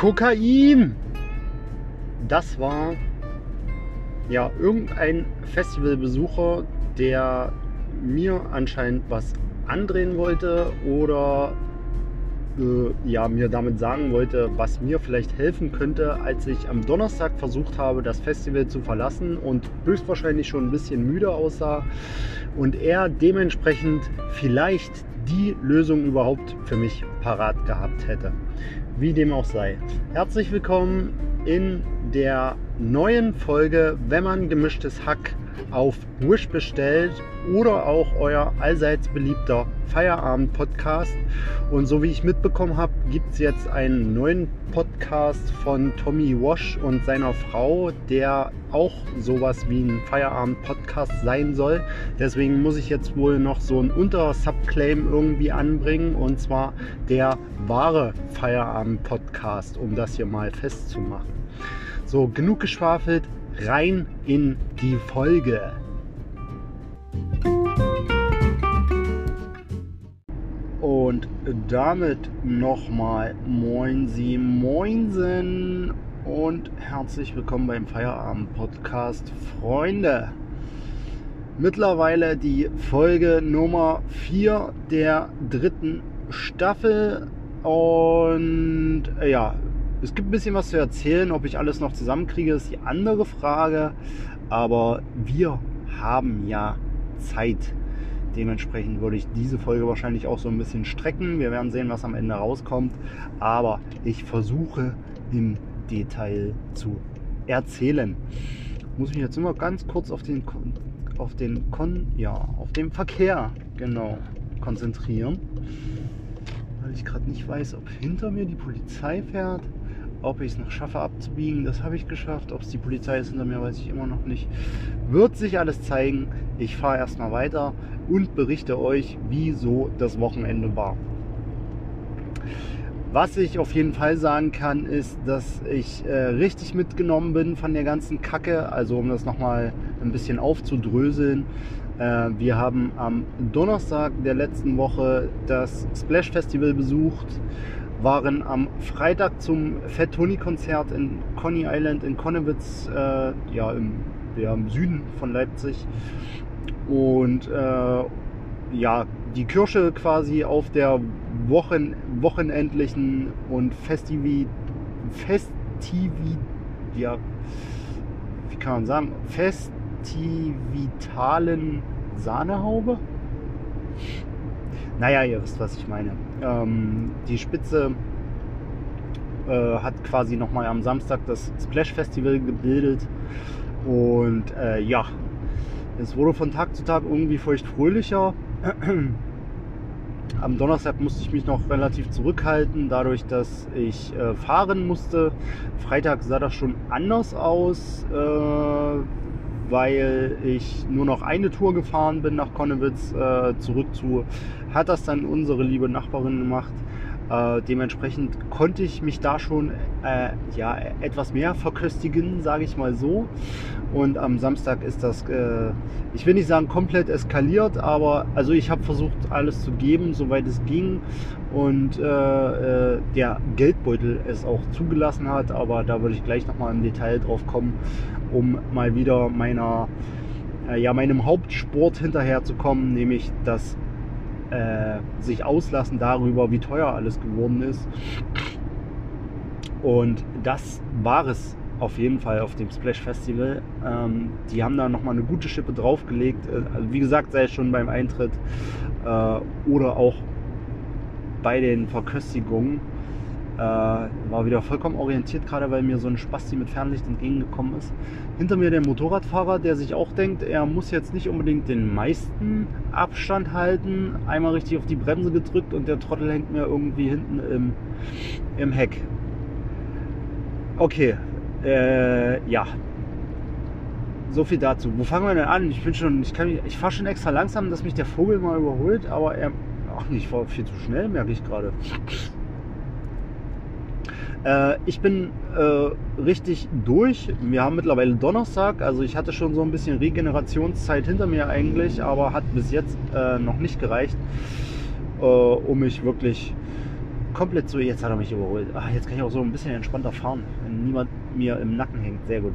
Kokain! Das war ja irgendein Festivalbesucher, der mir anscheinend was andrehen wollte oder äh, ja, mir damit sagen wollte, was mir vielleicht helfen könnte, als ich am Donnerstag versucht habe, das Festival zu verlassen und höchstwahrscheinlich schon ein bisschen müde aussah und er dementsprechend vielleicht die Lösung überhaupt für mich parat gehabt hätte. Wie dem auch sei. Herzlich willkommen in der neuen Folge, wenn man gemischtes Hack auf Wish bestellt oder auch euer allseits beliebter Feierabend-Podcast. Und so wie ich mitbekommen habe, gibt es jetzt einen neuen Podcast von Tommy Wash und seiner Frau, der auch sowas wie ein Feierabend-Podcast sein soll. Deswegen muss ich jetzt wohl noch so ein Unter-Subclaim irgendwie anbringen und zwar der wahre Feierabend-Podcast, um das hier mal festzumachen. So, genug geschwafelt, rein in die Folge. Und damit nochmal Moin Sie Moinsen und herzlich willkommen beim Feierabend Podcast Freunde. Mittlerweile die Folge Nummer 4 der dritten Staffel und äh, ja, es gibt ein bisschen was zu erzählen. Ob ich alles noch zusammenkriege, ist die andere Frage. Aber wir haben ja Zeit. Dementsprechend würde ich diese Folge wahrscheinlich auch so ein bisschen strecken. Wir werden sehen, was am Ende rauskommt. Aber ich versuche im Detail zu erzählen. Muss mich jetzt immer ganz kurz auf den auf den Kon ja, auf den Verkehr genau konzentrieren. Weil ich gerade nicht weiß, ob hinter mir die Polizei fährt ob ich es noch schaffe abzubiegen, das habe ich geschafft. Ob es die Polizei ist hinter mir, weiß ich immer noch nicht. Wird sich alles zeigen. Ich fahre erstmal weiter und berichte euch, wie so das Wochenende war. Was ich auf jeden Fall sagen kann, ist, dass ich äh, richtig mitgenommen bin von der ganzen Kacke. Also um das nochmal ein bisschen aufzudröseln. Äh, wir haben am Donnerstag der letzten Woche das Splash Festival besucht waren am Freitag zum Fat Tony Konzert in Coney Island in Konnewitz, äh, ja, im, ja, im Süden von Leipzig. Und äh, ja, die Kirsche quasi auf der Wochen, wochenendlichen und Festivi, Festivi, ja, wie kann man sagen, festivitalen Sahnehaube. Naja, ihr wisst, was ich meine. Ähm, die Spitze äh, hat quasi nochmal am Samstag das Splash Festival gebildet. Und äh, ja, es wurde von Tag zu Tag irgendwie feucht fröhlicher. Am Donnerstag musste ich mich noch relativ zurückhalten, dadurch, dass ich äh, fahren musste. Freitag sah das schon anders aus. Äh, weil ich nur noch eine Tour gefahren bin nach Konnewitz, äh, zurück zu, hat das dann unsere liebe Nachbarin gemacht. Äh, dementsprechend konnte ich mich da schon äh, ja, etwas mehr verköstigen, sage ich mal so. Und am Samstag ist das, äh, ich will nicht sagen komplett eskaliert, aber also ich habe versucht alles zu geben, soweit es ging. Und äh, äh, der Geldbeutel es auch zugelassen hat, aber da würde ich gleich nochmal im Detail drauf kommen, um mal wieder meiner, äh, ja, meinem Hauptsport hinterherzukommen, nämlich das äh, sich auslassen darüber, wie teuer alles geworden ist. Und das war es auf jeden Fall auf dem Splash Festival. Ähm, die haben da nochmal eine gute Schippe draufgelegt. Äh, also wie gesagt, sei es schon beim Eintritt äh, oder auch bei den Verköstigungen. Äh, war wieder vollkommen orientiert, gerade weil mir so ein Spasti mit Fernlicht entgegengekommen ist. Hinter mir der Motorradfahrer, der sich auch denkt, er muss jetzt nicht unbedingt den meisten Abstand halten. Einmal richtig auf die Bremse gedrückt und der Trottel hängt mir irgendwie hinten im, im Heck. Okay, äh, ja. So viel dazu. Wo fangen wir denn an? Ich bin schon, ich ich fahre schon extra langsam, dass mich der Vogel mal überholt, aber er, ach nicht, ich war viel zu schnell, merke ich gerade. Äh, ich bin äh, richtig durch. Wir haben mittlerweile Donnerstag, also ich hatte schon so ein bisschen Regenerationszeit hinter mir eigentlich, aber hat bis jetzt äh, noch nicht gereicht, äh, um mich wirklich komplett so, jetzt hat er mich überholt. Ach, jetzt kann ich auch so ein bisschen entspannter fahren, wenn niemand mir im Nacken hängt. Sehr gut.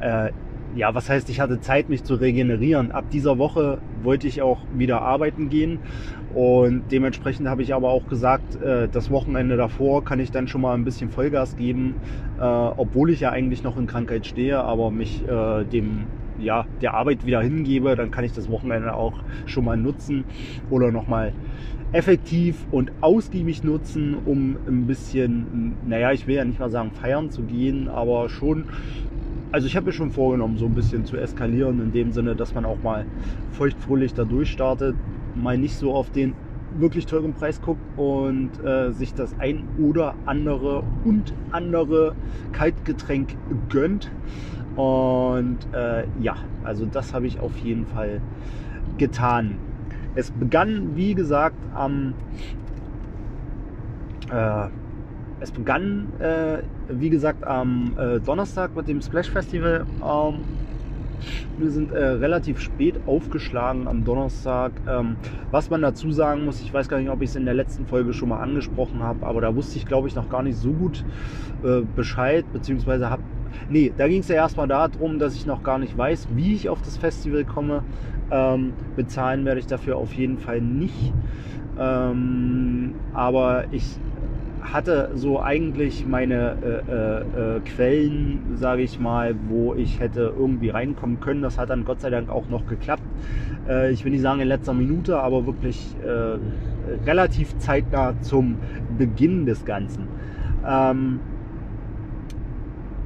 Äh, ja, was heißt, ich hatte Zeit, mich zu regenerieren. Ab dieser Woche wollte ich auch wieder arbeiten gehen und dementsprechend habe ich aber auch gesagt, äh, das Wochenende davor kann ich dann schon mal ein bisschen Vollgas geben, äh, obwohl ich ja eigentlich noch in Krankheit stehe, aber mich äh, dem ja, der Arbeit wieder hingebe, dann kann ich das Wochenende auch schon mal nutzen oder nochmal effektiv und ausgiebig nutzen, um ein bisschen, naja, ich will ja nicht mal sagen feiern zu gehen, aber schon, also ich habe mir schon vorgenommen, so ein bisschen zu eskalieren, in dem Sinne, dass man auch mal feuchtfröhlich da durchstartet, mal nicht so auf den wirklich teuren Preis guckt und äh, sich das ein oder andere und andere Kaltgetränk gönnt. Und äh, ja, also das habe ich auf jeden Fall getan. Es begann, wie gesagt, am äh, es begann, äh, wie gesagt, am äh, Donnerstag mit dem Splash Festival. Ähm, wir sind äh, relativ spät aufgeschlagen am Donnerstag. Ähm, was man dazu sagen muss, ich weiß gar nicht, ob ich es in der letzten Folge schon mal angesprochen habe, aber da wusste ich, glaube ich, noch gar nicht so gut äh, Bescheid, beziehungsweise habe. Nee, da ging es ja erstmal darum, dass ich noch gar nicht weiß, wie ich auf das Festival komme. Ähm, bezahlen werde ich dafür auf jeden Fall nicht. Ähm, aber ich hatte so eigentlich meine äh, äh, äh, Quellen, sage ich mal, wo ich hätte irgendwie reinkommen können. Das hat dann Gott sei Dank auch noch geklappt. Äh, ich will nicht sagen in letzter Minute, aber wirklich äh, relativ zeitnah zum Beginn des Ganzen. Ähm,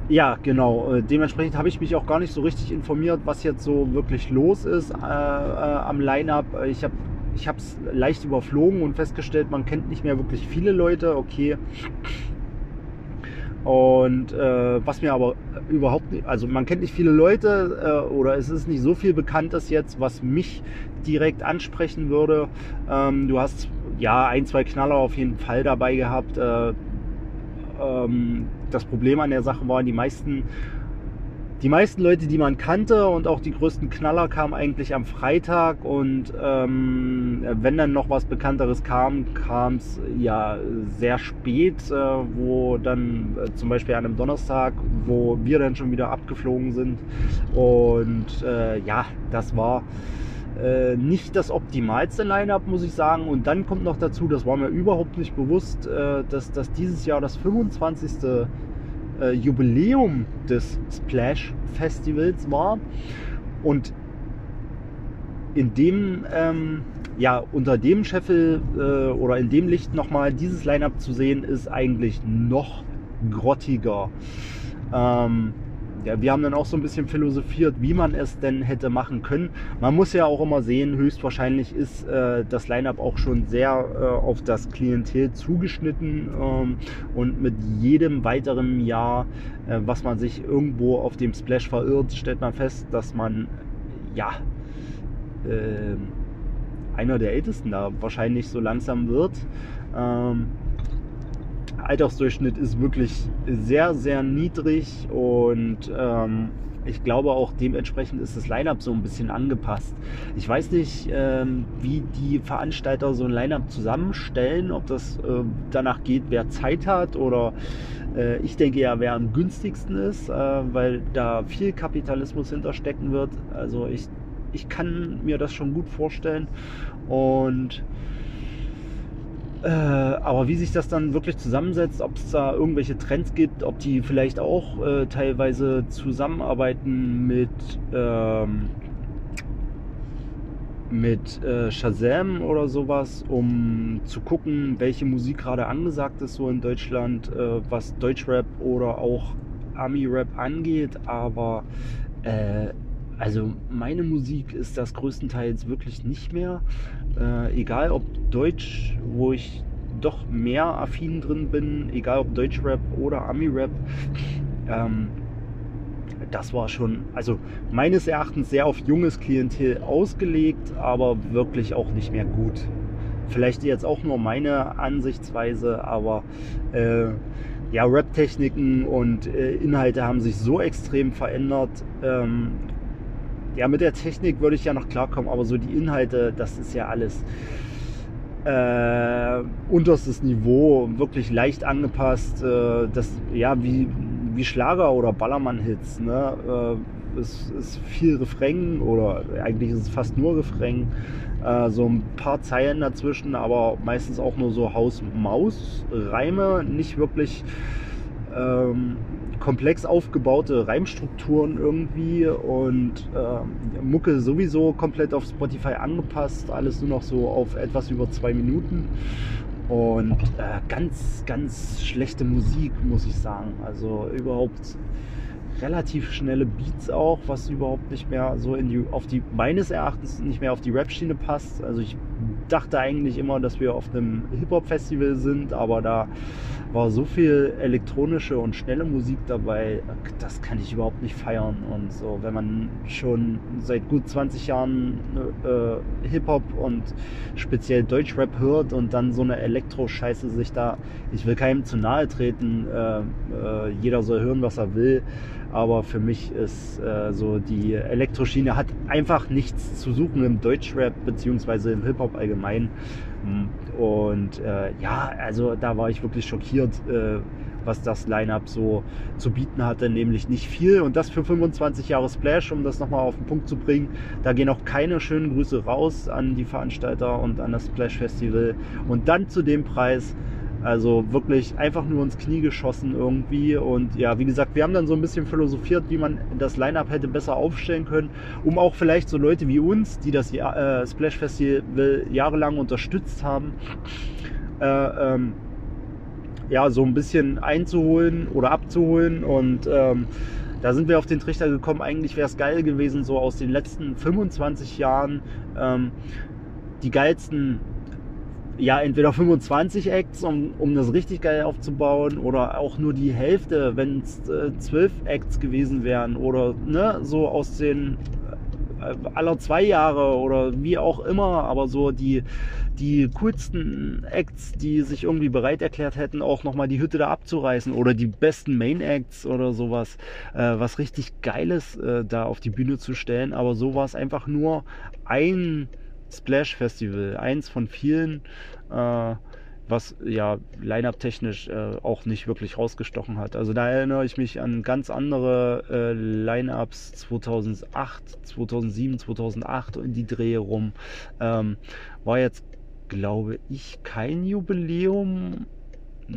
ja, genau. Äh, dementsprechend habe ich mich auch gar nicht so richtig informiert, was jetzt so wirklich los ist äh, äh, am Line-up. Ich habe ich habe es leicht überflogen und festgestellt, man kennt nicht mehr wirklich viele Leute. Okay. Und äh, was mir aber überhaupt nicht, also man kennt nicht viele Leute äh, oder es ist nicht so viel Bekanntes jetzt, was mich direkt ansprechen würde. Ähm, du hast ja ein, zwei Knaller auf jeden Fall dabei gehabt. Äh, ähm, das Problem an der Sache war, die meisten die meisten Leute, die man kannte und auch die größten Knaller kamen eigentlich am Freitag und ähm, wenn dann noch was Bekannteres kam, kam es ja sehr spät, äh, wo dann äh, zum Beispiel an einem Donnerstag, wo wir dann schon wieder abgeflogen sind und äh, ja, das war äh, nicht das optimalste Line-up, muss ich sagen. Und dann kommt noch dazu, das war mir überhaupt nicht bewusst, äh, dass, dass dieses Jahr das 25 äh, Jubiläum des Splash Festivals war. Und in dem, ähm, ja, unter dem Scheffel äh, oder in dem Licht nochmal dieses Line-Up zu sehen, ist eigentlich noch grottiger. Ähm, ja, wir haben dann auch so ein bisschen philosophiert, wie man es denn hätte machen können. Man muss ja auch immer sehen, höchstwahrscheinlich ist äh, das Line-up auch schon sehr äh, auf das Klientel zugeschnitten ähm, und mit jedem weiteren Jahr, äh, was man sich irgendwo auf dem Splash verirrt, stellt man fest, dass man ja ähm, einer der Ältesten da wahrscheinlich so langsam wird. Ähm, Altersdurchschnitt ist wirklich sehr, sehr niedrig und ähm, ich glaube auch dementsprechend ist das Line-up so ein bisschen angepasst. Ich weiß nicht, ähm, wie die Veranstalter so ein Line-up zusammenstellen, ob das äh, danach geht, wer Zeit hat oder äh, ich denke ja, wer am günstigsten ist, äh, weil da viel Kapitalismus hinterstecken wird. Also ich, ich kann mir das schon gut vorstellen und äh, aber wie sich das dann wirklich zusammensetzt, ob es da irgendwelche Trends gibt, ob die vielleicht auch äh, teilweise zusammenarbeiten mit, ähm, mit äh, Shazam oder sowas, um zu gucken, welche Musik gerade angesagt ist so in Deutschland, äh, was Deutschrap oder auch Ami-Rap angeht. Aber äh, also meine Musik ist das größtenteils wirklich nicht mehr. Äh, egal ob Deutsch, wo ich doch mehr affin drin bin, egal ob Deutschrap oder Ami-Rap. Ähm, das war schon, also meines Erachtens sehr auf junges Klientel ausgelegt, aber wirklich auch nicht mehr gut. Vielleicht jetzt auch nur meine Ansichtsweise, aber äh, ja, Rap-Techniken und äh, Inhalte haben sich so extrem verändert ähm, ja, mit der Technik würde ich ja noch klarkommen, aber so die Inhalte, das ist ja alles. äh, unterstes Niveau, wirklich leicht angepasst. Äh, das, ja, wie, wie Schlager oder Ballermann-Hits. Ne? Äh, es ist viel Refrain oder eigentlich ist es fast nur Refrain. Äh, so ein paar Zeilen dazwischen, aber meistens auch nur so Haus-Maus-Reime, nicht wirklich ähm, komplex aufgebaute Reimstrukturen irgendwie und äh, Mucke sowieso komplett auf Spotify angepasst, alles nur noch so auf etwas über zwei Minuten und äh, ganz, ganz schlechte Musik, muss ich sagen. Also überhaupt relativ schnelle Beats auch, was überhaupt nicht mehr so in die, auf die, meines Erachtens nicht mehr auf die Rap-Schiene passt. Also ich dachte eigentlich immer, dass wir auf einem Hip-Hop-Festival sind, aber da war so viel elektronische und schnelle Musik dabei, das kann ich überhaupt nicht feiern. Und so, wenn man schon seit gut 20 Jahren äh, Hip-Hop und speziell Deutschrap hört und dann so eine Elektro-Scheiße sich da, ich will keinem zu nahe treten, äh, äh, jeder soll hören, was er will, aber für mich ist äh, so die Elektroschiene hat einfach nichts zu suchen im Deutschrap beziehungsweise im Hip-Hop allgemein. Und äh, ja, also da war ich wirklich schockiert, äh, was das Line-Up so zu bieten hatte, nämlich nicht viel. Und das für 25 Jahre Splash, um das nochmal auf den Punkt zu bringen. Da gehen auch keine schönen Grüße raus an die Veranstalter und an das Splash Festival. Und dann zu dem Preis also wirklich einfach nur ins Knie geschossen irgendwie. Und ja, wie gesagt, wir haben dann so ein bisschen philosophiert, wie man das Line-Up hätte besser aufstellen können, um auch vielleicht so Leute wie uns, die das äh, Splash Festival jahrelang unterstützt haben, äh, ähm, ja, so ein bisschen einzuholen oder abzuholen. Und ähm, da sind wir auf den Trichter gekommen, eigentlich wäre es geil gewesen, so aus den letzten 25 Jahren ähm, die geilsten ja, entweder 25 Acts, um, um das richtig geil aufzubauen, oder auch nur die Hälfte, wenn es äh, 12 Acts gewesen wären, oder ne, so aus den äh, aller zwei Jahre oder wie auch immer, aber so die, die coolsten Acts, die sich irgendwie bereit erklärt hätten, auch nochmal die Hütte da abzureißen oder die besten Main Acts oder sowas, äh, was richtig Geiles äh, da auf die Bühne zu stellen, aber so war es einfach nur ein Splash Festival, eins von vielen, äh, was ja line-up technisch äh, auch nicht wirklich rausgestochen hat. Also da erinnere ich mich an ganz andere äh, Line-ups 2008, 2007, 2008 in die Dreh rum. Ähm, war jetzt, glaube ich, kein Jubiläum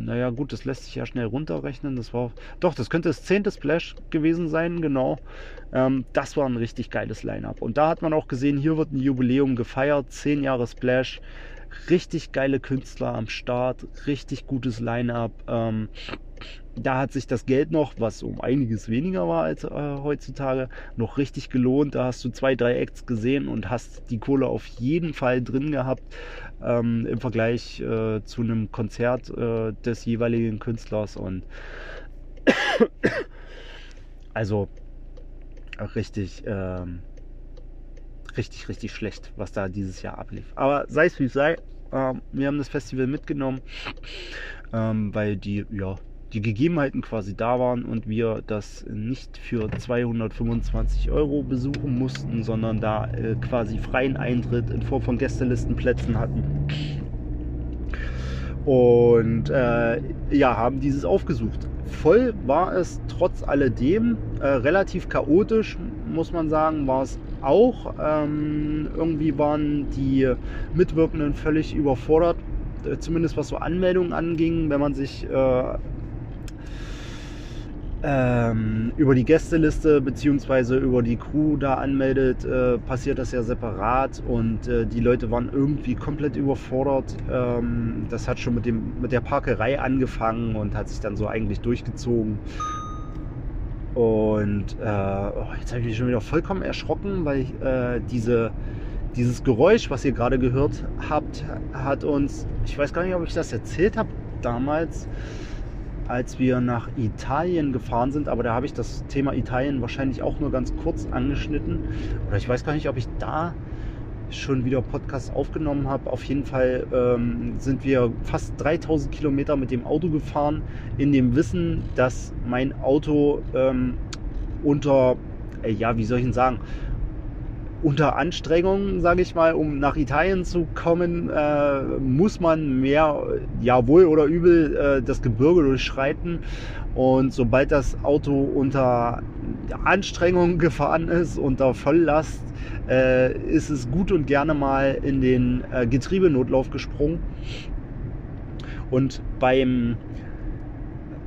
naja, gut, das lässt sich ja schnell runterrechnen. Das war. Doch, das könnte das zehnte Splash gewesen sein, genau. Ähm, das war ein richtig geiles Line-Up. Und da hat man auch gesehen, hier wird ein Jubiläum gefeiert. Zehn Jahre Splash. Richtig geile Künstler am Start, richtig gutes Line-Up. Ähm, da hat sich das Geld noch, was um einiges weniger war als äh, heutzutage, noch richtig gelohnt. Da hast du zwei, drei Acts gesehen und hast die Kohle auf jeden Fall drin gehabt ähm, im Vergleich äh, zu einem Konzert äh, des jeweiligen Künstlers. Und also richtig, ähm, richtig, richtig schlecht, was da dieses Jahr ablief. Aber sei es wie es sei, ähm, wir haben das Festival mitgenommen, ähm, weil die, ja, die Gegebenheiten quasi da waren und wir das nicht für 225 Euro besuchen mussten, sondern da äh, quasi freien Eintritt in Form von Gästelistenplätzen hatten. Und äh, ja, haben dieses aufgesucht. Voll war es trotz alledem, äh, relativ chaotisch, muss man sagen, war es auch. Ähm, irgendwie waren die Mitwirkenden völlig überfordert, äh, zumindest was so Anmeldungen anging, wenn man sich äh, ähm, über die Gästeliste bzw. über die Crew da anmeldet, äh, passiert das ja separat und äh, die Leute waren irgendwie komplett überfordert. Ähm, das hat schon mit, dem, mit der Parkerei angefangen und hat sich dann so eigentlich durchgezogen. Und äh, oh, jetzt habe ich mich schon wieder vollkommen erschrocken, weil ich, äh, diese, dieses Geräusch, was ihr gerade gehört habt, hat uns, ich weiß gar nicht, ob ich das erzählt habe damals, als wir nach Italien gefahren sind, aber da habe ich das Thema Italien wahrscheinlich auch nur ganz kurz angeschnitten. Oder ich weiß gar nicht, ob ich da schon wieder Podcast aufgenommen habe. Auf jeden Fall ähm, sind wir fast 3000 Kilometer mit dem Auto gefahren, in dem Wissen, dass mein Auto ähm, unter, äh, ja, wie soll ich denn sagen, unter Anstrengung, sage ich mal, um nach Italien zu kommen, äh, muss man mehr, ja wohl oder übel, äh, das Gebirge durchschreiten. Und sobald das Auto unter Anstrengung gefahren ist, unter Volllast, äh, ist es gut und gerne mal in den äh, Getriebenotlauf gesprungen. Und beim,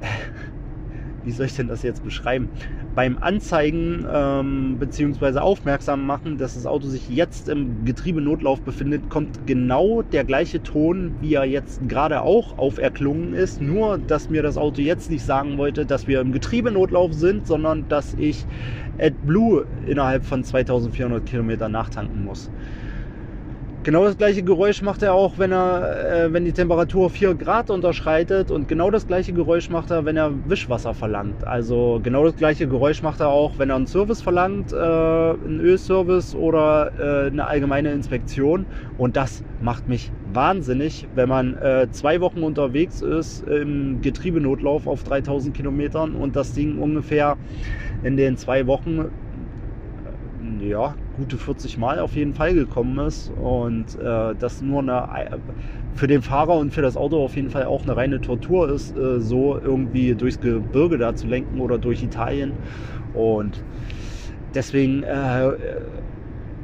wie soll ich denn das jetzt beschreiben? Beim Anzeigen ähm, bzw. aufmerksam machen, dass das Auto sich jetzt im Getriebenotlauf befindet, kommt genau der gleiche Ton, wie er jetzt gerade auch auferklungen ist. Nur, dass mir das Auto jetzt nicht sagen wollte, dass wir im Getriebenotlauf sind, sondern dass ich AdBlue innerhalb von 2400 Kilometern nachtanken muss. Genau das gleiche Geräusch macht er auch, wenn er, äh, wenn die Temperatur 4 Grad unterschreitet und genau das gleiche Geräusch macht er, wenn er Wischwasser verlangt. Also genau das gleiche Geräusch macht er auch, wenn er einen Service verlangt, äh, einen Ölservice oder äh, eine allgemeine Inspektion. Und das macht mich wahnsinnig, wenn man äh, zwei Wochen unterwegs ist im Getriebenotlauf auf 3000 Kilometern und das Ding ungefähr in den zwei Wochen ja, gute 40 Mal auf jeden Fall gekommen ist und äh, das nur eine, für den Fahrer und für das Auto auf jeden Fall auch eine reine Tortur ist, äh, so irgendwie durchs Gebirge da zu lenken oder durch Italien und deswegen äh,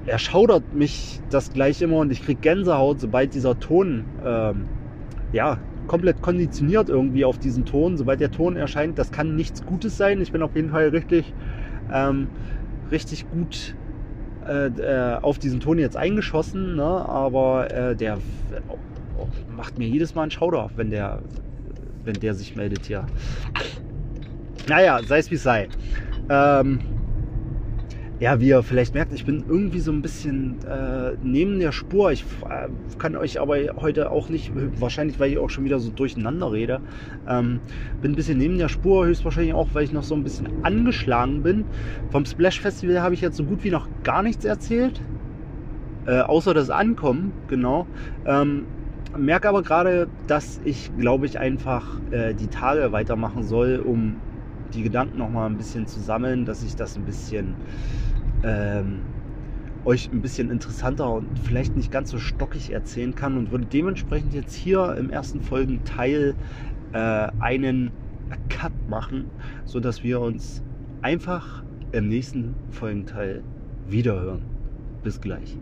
erschaudert mich das gleich immer und ich kriege Gänsehaut, sobald dieser Ton ähm, ja, komplett konditioniert irgendwie auf diesen Ton. Sobald der Ton erscheint, das kann nichts Gutes sein. Ich bin auf jeden Fall richtig, ähm, richtig gut äh, äh, auf diesen Ton jetzt eingeschossen, ne? aber äh, der oh, macht mir jedes Mal einen Schauder, wenn der, wenn der sich meldet hier. Naja, sei es wie es sei. Ähm, ja, wie ihr vielleicht merkt, ich bin irgendwie so ein bisschen äh, neben der Spur. Ich äh, kann euch aber heute auch nicht, wahrscheinlich weil ich auch schon wieder so durcheinander rede, ähm, bin ein bisschen neben der Spur, höchstwahrscheinlich auch, weil ich noch so ein bisschen angeschlagen bin. Vom Splash Festival habe ich jetzt so gut wie noch gar nichts erzählt, äh, außer das Ankommen, genau. Ähm, merke aber gerade, dass ich, glaube ich, einfach äh, die Tage weitermachen soll, um die Gedanken noch mal ein bisschen zu sammeln, dass ich das ein bisschen ähm, euch ein bisschen interessanter und vielleicht nicht ganz so stockig erzählen kann und würde dementsprechend jetzt hier im ersten Folgenteil äh, einen Cut machen, so dass wir uns einfach im nächsten Folgenteil wiederhören. Bis gleich.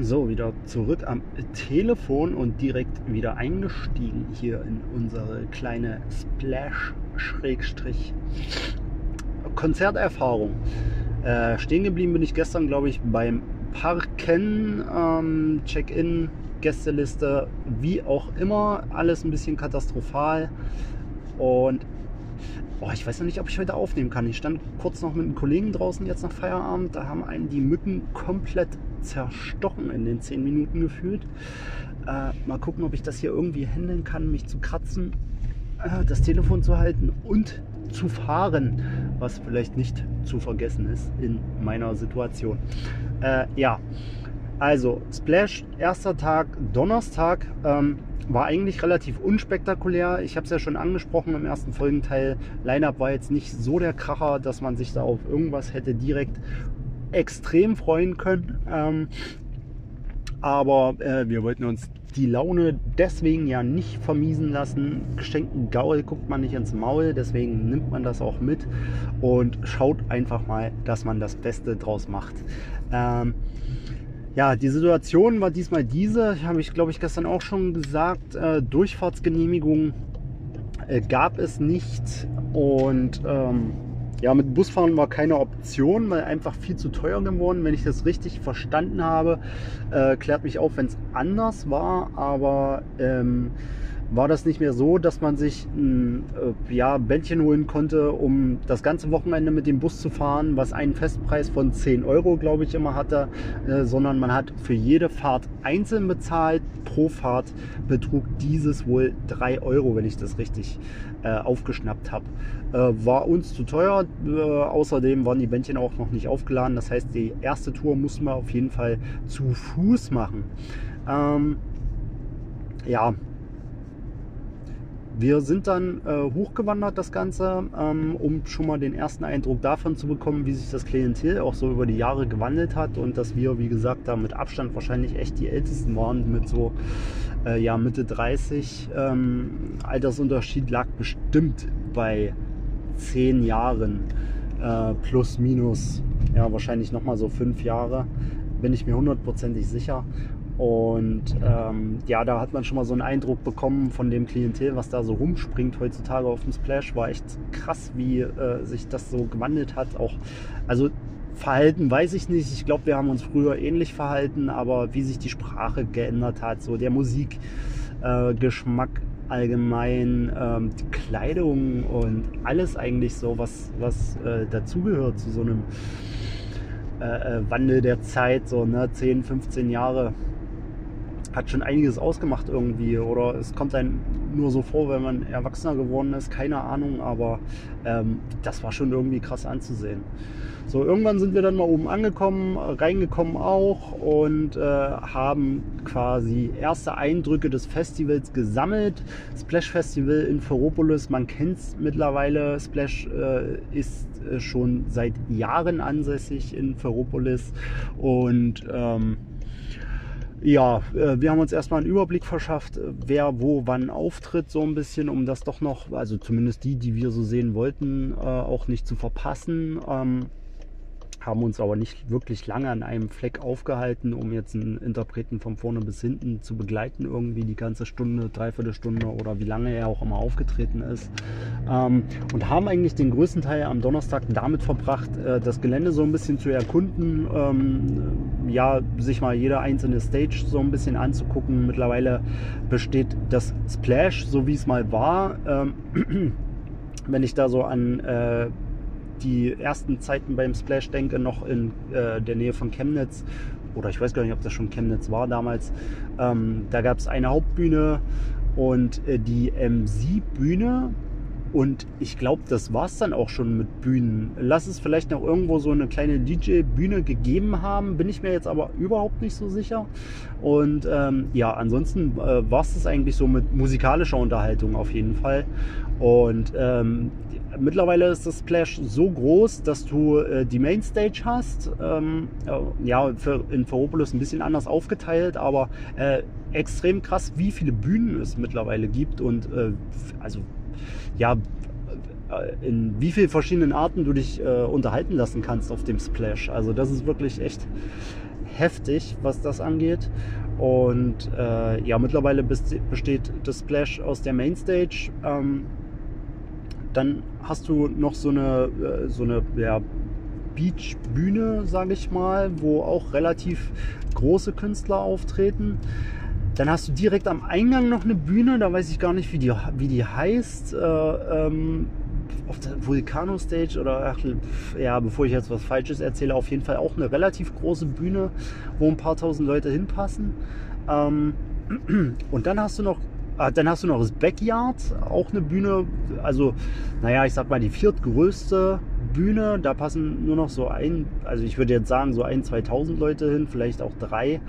So, wieder zurück am Telefon und direkt wieder eingestiegen hier in unsere kleine Splash-Konzerterfahrung. Äh, stehen geblieben bin ich gestern, glaube ich, beim Parken, ähm, Check-in, Gästeliste, wie auch immer. Alles ein bisschen katastrophal. Und oh, ich weiß noch nicht, ob ich heute aufnehmen kann. Ich stand kurz noch mit einem Kollegen draußen jetzt nach Feierabend. Da haben einen die Mücken komplett zerstochen in den 10 Minuten gefühlt. Äh, mal gucken, ob ich das hier irgendwie handeln kann, mich zu kratzen, äh, das Telefon zu halten und zu fahren, was vielleicht nicht zu vergessen ist in meiner Situation. Äh, ja, also Splash, erster Tag, Donnerstag. Ähm, war eigentlich relativ unspektakulär. Ich habe es ja schon angesprochen im ersten Folgenteil. Line-Up war jetzt nicht so der Kracher, dass man sich da auf irgendwas hätte direkt extrem freuen können. Ähm, aber äh, wir wollten uns die Laune deswegen ja nicht vermiesen lassen. Geschenkten Gaul guckt man nicht ins Maul, deswegen nimmt man das auch mit und schaut einfach mal, dass man das Beste draus macht. Ähm, ja, die Situation war diesmal diese, habe ich glaube ich gestern auch schon gesagt, äh, Durchfahrtsgenehmigung äh, gab es nicht und ähm, ja, mit Busfahren war keine Option, weil einfach viel zu teuer geworden. Wenn ich das richtig verstanden habe, äh, klärt mich auf, wenn es anders war. Aber ähm, war das nicht mehr so, dass man sich ein äh, ja, Bändchen holen konnte, um das ganze Wochenende mit dem Bus zu fahren, was einen Festpreis von 10 Euro, glaube ich, immer hatte, äh, sondern man hat für jede Fahrt einzeln bezahlt. Pro Fahrt betrug dieses wohl 3 Euro, wenn ich das richtig äh, aufgeschnappt habe. Äh, war uns zu teuer. Äh, außerdem waren die Bändchen auch noch nicht aufgeladen. Das heißt, die erste Tour mussten wir auf jeden Fall zu Fuß machen. Ähm, ja, wir sind dann äh, hochgewandert, das Ganze, ähm, um schon mal den ersten Eindruck davon zu bekommen, wie sich das Klientel auch so über die Jahre gewandelt hat und dass wir, wie gesagt, da mit Abstand wahrscheinlich echt die Ältesten waren, mit so äh, ja, Mitte 30. Ähm, Altersunterschied lag bestimmt bei zehn Jahren äh, plus minus, ja, wahrscheinlich nochmal so fünf Jahre, bin ich mir hundertprozentig sicher. Und ähm, ja, da hat man schon mal so einen Eindruck bekommen von dem Klientel, was da so rumspringt heutzutage auf dem Splash. War echt krass, wie äh, sich das so gewandelt hat. Auch, also Verhalten weiß ich nicht. Ich glaube, wir haben uns früher ähnlich verhalten, aber wie sich die Sprache geändert hat, so der Musikgeschmack äh, allgemein, ähm, die Kleidung und alles eigentlich so, was, was äh, dazugehört zu so einem äh, äh Wandel der Zeit, so ne, 10, 15 Jahre hat schon einiges ausgemacht irgendwie. Oder es kommt einem nur so vor, wenn man erwachsener geworden ist, keine Ahnung, aber ähm, das war schon irgendwie krass anzusehen. So, irgendwann sind wir dann mal oben angekommen, reingekommen auch und äh, haben quasi erste Eindrücke des Festivals gesammelt. Splash Festival in Ferropolis, man kennt es mittlerweile. Splash äh, ist äh, schon seit Jahren ansässig in Ferropolis und ähm, ja, äh, wir haben uns erstmal einen Überblick verschafft, äh, wer wo wann auftritt, so ein bisschen, um das doch noch, also zumindest die, die wir so sehen wollten, äh, auch nicht zu verpassen. Haben uns aber nicht wirklich lange an einem Fleck aufgehalten, um jetzt einen Interpreten von vorne bis hinten zu begleiten, irgendwie die ganze Stunde, dreiviertel Stunde oder wie lange er auch immer aufgetreten ist. Ähm, und haben eigentlich den größten Teil am Donnerstag damit verbracht, äh, das Gelände so ein bisschen zu erkunden, ähm, ja, sich mal jede einzelne Stage so ein bisschen anzugucken. Mittlerweile besteht das Splash, so wie es mal war. Ähm, wenn ich da so an äh, die ersten Zeiten beim Splash denke, noch in äh, der Nähe von Chemnitz, oder ich weiß gar nicht, ob das schon Chemnitz war damals, ähm, da gab es eine Hauptbühne und äh, die MC-Bühne. Und ich glaube, das war es dann auch schon mit Bühnen. Lass es vielleicht noch irgendwo so eine kleine DJ-Bühne gegeben haben, bin ich mir jetzt aber überhaupt nicht so sicher. Und ähm, ja, ansonsten äh, war es das eigentlich so mit musikalischer Unterhaltung auf jeden Fall. Und ähm, mittlerweile ist das Splash so groß, dass du äh, die Mainstage hast. Ähm, ja, für, in Ferropolis ein bisschen anders aufgeteilt, aber äh, extrem krass, wie viele Bühnen es mittlerweile gibt und äh, also ja, äh, in wie vielen verschiedenen Arten du dich äh, unterhalten lassen kannst auf dem Splash. Also das ist wirklich echt heftig, was das angeht. Und äh, ja, mittlerweile besteht das Splash aus der Mainstage. Ähm, dann hast du noch so eine, äh, so eine ja, Beach-Bühne, sage ich mal, wo auch relativ große Künstler auftreten. Dann hast du direkt am Eingang noch eine Bühne, da weiß ich gar nicht, wie die, wie die heißt. Äh, ähm, auf der Vulcano Stage oder ach, ja, bevor ich jetzt was Falsches erzähle, auf jeden Fall auch eine relativ große Bühne, wo ein paar tausend Leute hinpassen. Ähm, und dann hast du noch dann hast du noch das Backyard, auch eine Bühne, also naja, ich sag mal die viertgrößte Bühne. Da passen nur noch so ein, also ich würde jetzt sagen so ein, 2000 Leute hin, vielleicht auch drei.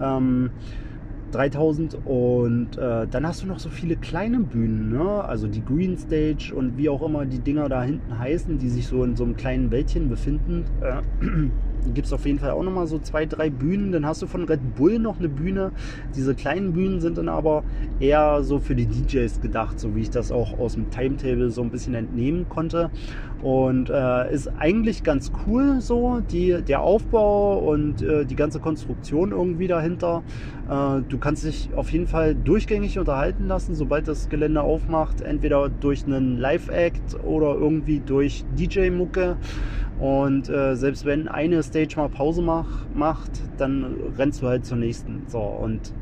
Ähm, 3000 und äh, dann hast du noch so viele kleine Bühnen, ne? also die Green Stage und wie auch immer die Dinger da hinten heißen, die sich so in so einem kleinen Wäldchen befinden. Äh, gibt es auf jeden Fall auch nochmal so zwei, drei Bühnen. Dann hast du von Red Bull noch eine Bühne. Diese kleinen Bühnen sind dann aber eher so für die DJs gedacht, so wie ich das auch aus dem Timetable so ein bisschen entnehmen konnte. Und äh, ist eigentlich ganz cool so, die, der Aufbau und äh, die ganze Konstruktion irgendwie dahinter. Äh, du kannst dich auf jeden Fall durchgängig unterhalten lassen, sobald das Gelände aufmacht. Entweder durch einen Live-Act oder irgendwie durch DJ-Mucke. Und äh, selbst wenn eine Stage mal Pause mach, macht, dann rennst du halt zur nächsten. So, und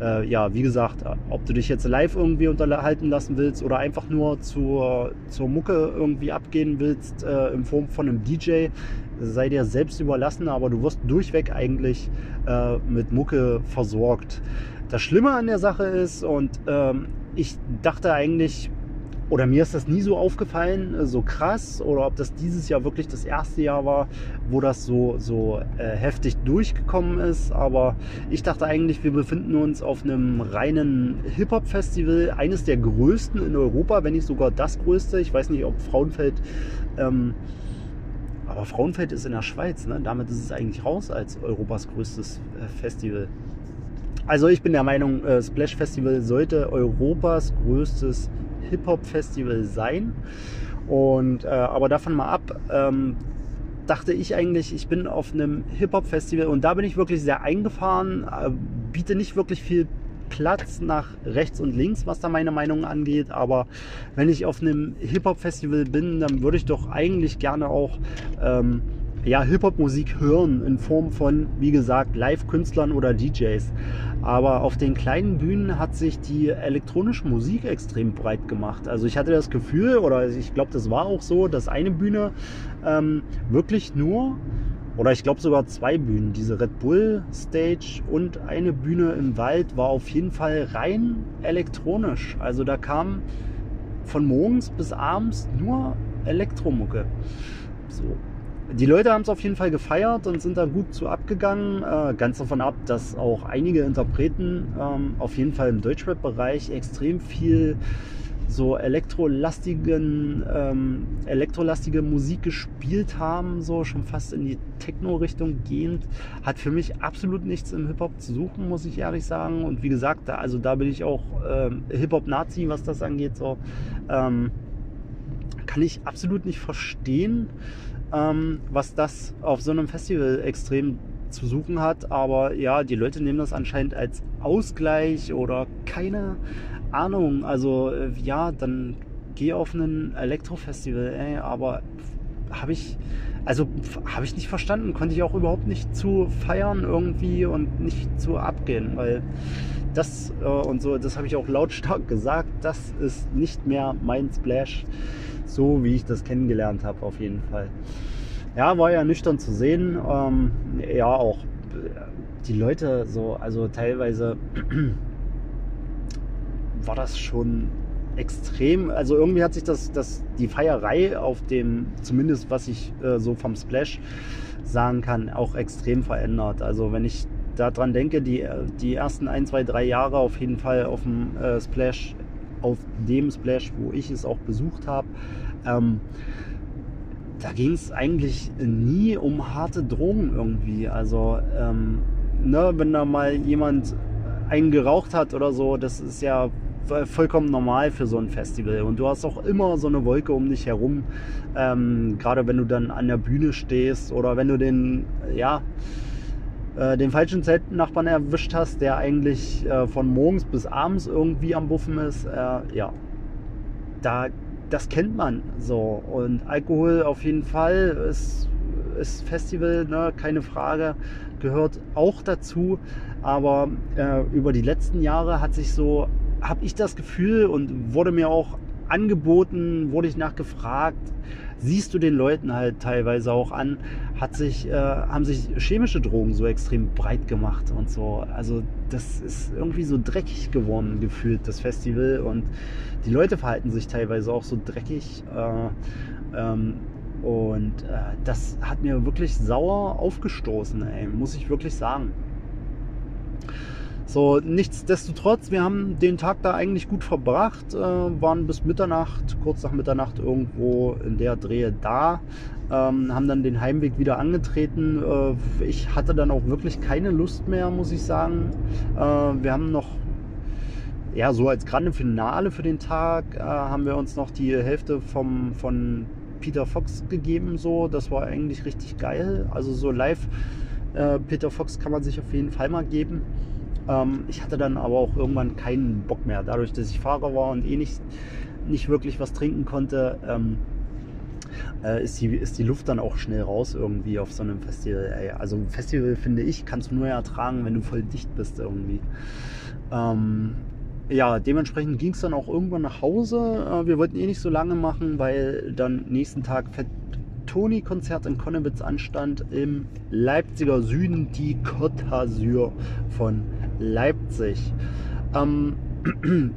äh, ja, wie gesagt, ob du dich jetzt live irgendwie unterhalten lassen willst oder einfach nur zur, zur Mucke irgendwie abgehen willst äh, in Form von einem DJ, sei dir selbst überlassen, aber du wirst durchweg eigentlich äh, mit Mucke versorgt. Das Schlimme an der Sache ist, und ähm, ich dachte eigentlich, oder mir ist das nie so aufgefallen, äh, so krass, oder ob das dieses Jahr wirklich das erste Jahr war, wo das so, so äh, heftig durchgekommen ist. Aber ich dachte eigentlich, wir befinden uns auf einem reinen Hip-Hop-Festival, eines der größten in Europa, wenn nicht sogar das größte. Ich weiß nicht, ob Frauenfeld, ähm, aber Frauenfeld ist in der Schweiz, ne? damit ist es eigentlich raus als Europas größtes äh, Festival. Also ich bin der Meinung, äh, Splash Festival sollte Europas größtes Hip-Hop-Festival sein. Und, äh, aber davon mal ab, ähm, dachte ich eigentlich, ich bin auf einem Hip-Hop-Festival und da bin ich wirklich sehr eingefahren, äh, biete nicht wirklich viel Platz nach rechts und links, was da meine Meinung angeht. Aber wenn ich auf einem Hip-Hop-Festival bin, dann würde ich doch eigentlich gerne auch ähm, ja, Hip-Hop-Musik hören in Form von, wie gesagt, Live-Künstlern oder DJs. Aber auf den kleinen Bühnen hat sich die elektronische Musik extrem breit gemacht. Also ich hatte das Gefühl, oder ich glaube, das war auch so, dass eine Bühne ähm, wirklich nur, oder ich glaube sogar zwei Bühnen, diese Red Bull Stage und eine Bühne im Wald war auf jeden Fall rein elektronisch. Also da kam von morgens bis abends nur Elektromucke. So die Leute haben es auf jeden Fall gefeiert und sind da gut zu abgegangen. Äh, ganz davon ab, dass auch einige Interpreten ähm, auf jeden Fall im Deutschrap-Bereich extrem viel so elektrolastigen, ähm, elektrolastige Musik gespielt haben, so schon fast in die Techno-Richtung gehend, hat für mich absolut nichts im Hip-Hop zu suchen, muss ich ehrlich sagen. Und wie gesagt, da, also da bin ich auch ähm, Hip-Hop-Nazi, was das angeht. So ähm, kann ich absolut nicht verstehen ähm, was das auf so einem Festival extrem zu suchen hat. Aber ja, die Leute nehmen das anscheinend als Ausgleich oder keine Ahnung. Also äh, ja, dann geh auf ein Elektrofestival, ey, aber habe ich, also habe ich nicht verstanden, konnte ich auch überhaupt nicht zu feiern irgendwie und nicht zu abgehen, weil das äh, und so, das habe ich auch lautstark gesagt, das ist nicht mehr mein Splash so wie ich das kennengelernt habe, auf jeden Fall. Ja, war ja nüchtern zu sehen. Ähm, ja, auch die Leute so, also teilweise war das schon extrem. Also irgendwie hat sich das, das die Feierei auf dem, zumindest was ich äh, so vom Splash sagen kann, auch extrem verändert. Also wenn ich daran denke, die, die ersten ein, zwei, drei Jahre auf jeden Fall auf dem äh, Splash, auf dem Splash, wo ich es auch besucht habe, ähm, da ging es eigentlich nie um harte Drogen irgendwie. Also, ähm, ne, wenn da mal jemand einen geraucht hat oder so, das ist ja vollkommen normal für so ein Festival. Und du hast auch immer so eine Wolke um dich herum, ähm, gerade wenn du dann an der Bühne stehst oder wenn du den, ja, äh, den falschen Zeltnachbarn erwischt hast, der eigentlich äh, von morgens bis abends irgendwie am Buffen ist. Äh, ja, da das kennt man so. Und Alkohol auf jeden Fall ist, ist Festival, ne, keine Frage, gehört auch dazu. Aber äh, über die letzten Jahre hat sich so, habe ich das Gefühl und wurde mir auch angeboten, wurde ich nachgefragt, siehst du den Leuten halt teilweise auch an, hat sich, äh, haben sich chemische Drogen so extrem breit gemacht und so. Also das ist irgendwie so dreckig geworden gefühlt, das Festival. Und die Leute verhalten sich teilweise auch so dreckig. Äh, ähm, und äh, das hat mir wirklich sauer aufgestoßen, ey, muss ich wirklich sagen. So, nichtsdestotrotz, wir haben den Tag da eigentlich gut verbracht, äh, waren bis Mitternacht, kurz nach Mitternacht irgendwo in der Drehe da, ähm, haben dann den Heimweg wieder angetreten. Äh, ich hatte dann auch wirklich keine Lust mehr, muss ich sagen. Äh, wir haben noch, ja, so als grande Finale für den Tag, äh, haben wir uns noch die Hälfte vom, von Peter Fox gegeben, so, das war eigentlich richtig geil. Also so live äh, Peter Fox kann man sich auf jeden Fall mal geben. Ähm, ich hatte dann aber auch irgendwann keinen Bock mehr, dadurch, dass ich Fahrer war und eh nicht, nicht wirklich was trinken konnte. Ähm, äh, ist, die, ist die Luft dann auch schnell raus irgendwie auf so einem Festival. Ey. Also ein Festival, finde ich, kannst du nur ertragen, wenn du voll dicht bist irgendwie. Ähm, ja, dementsprechend ging es dann auch irgendwann nach Hause. Äh, wir wollten eh nicht so lange machen, weil dann nächsten Tag Toni-Konzert in Konnewitz anstand im Leipziger Süden, die Côte d'Azur von Leipzig. Ähm,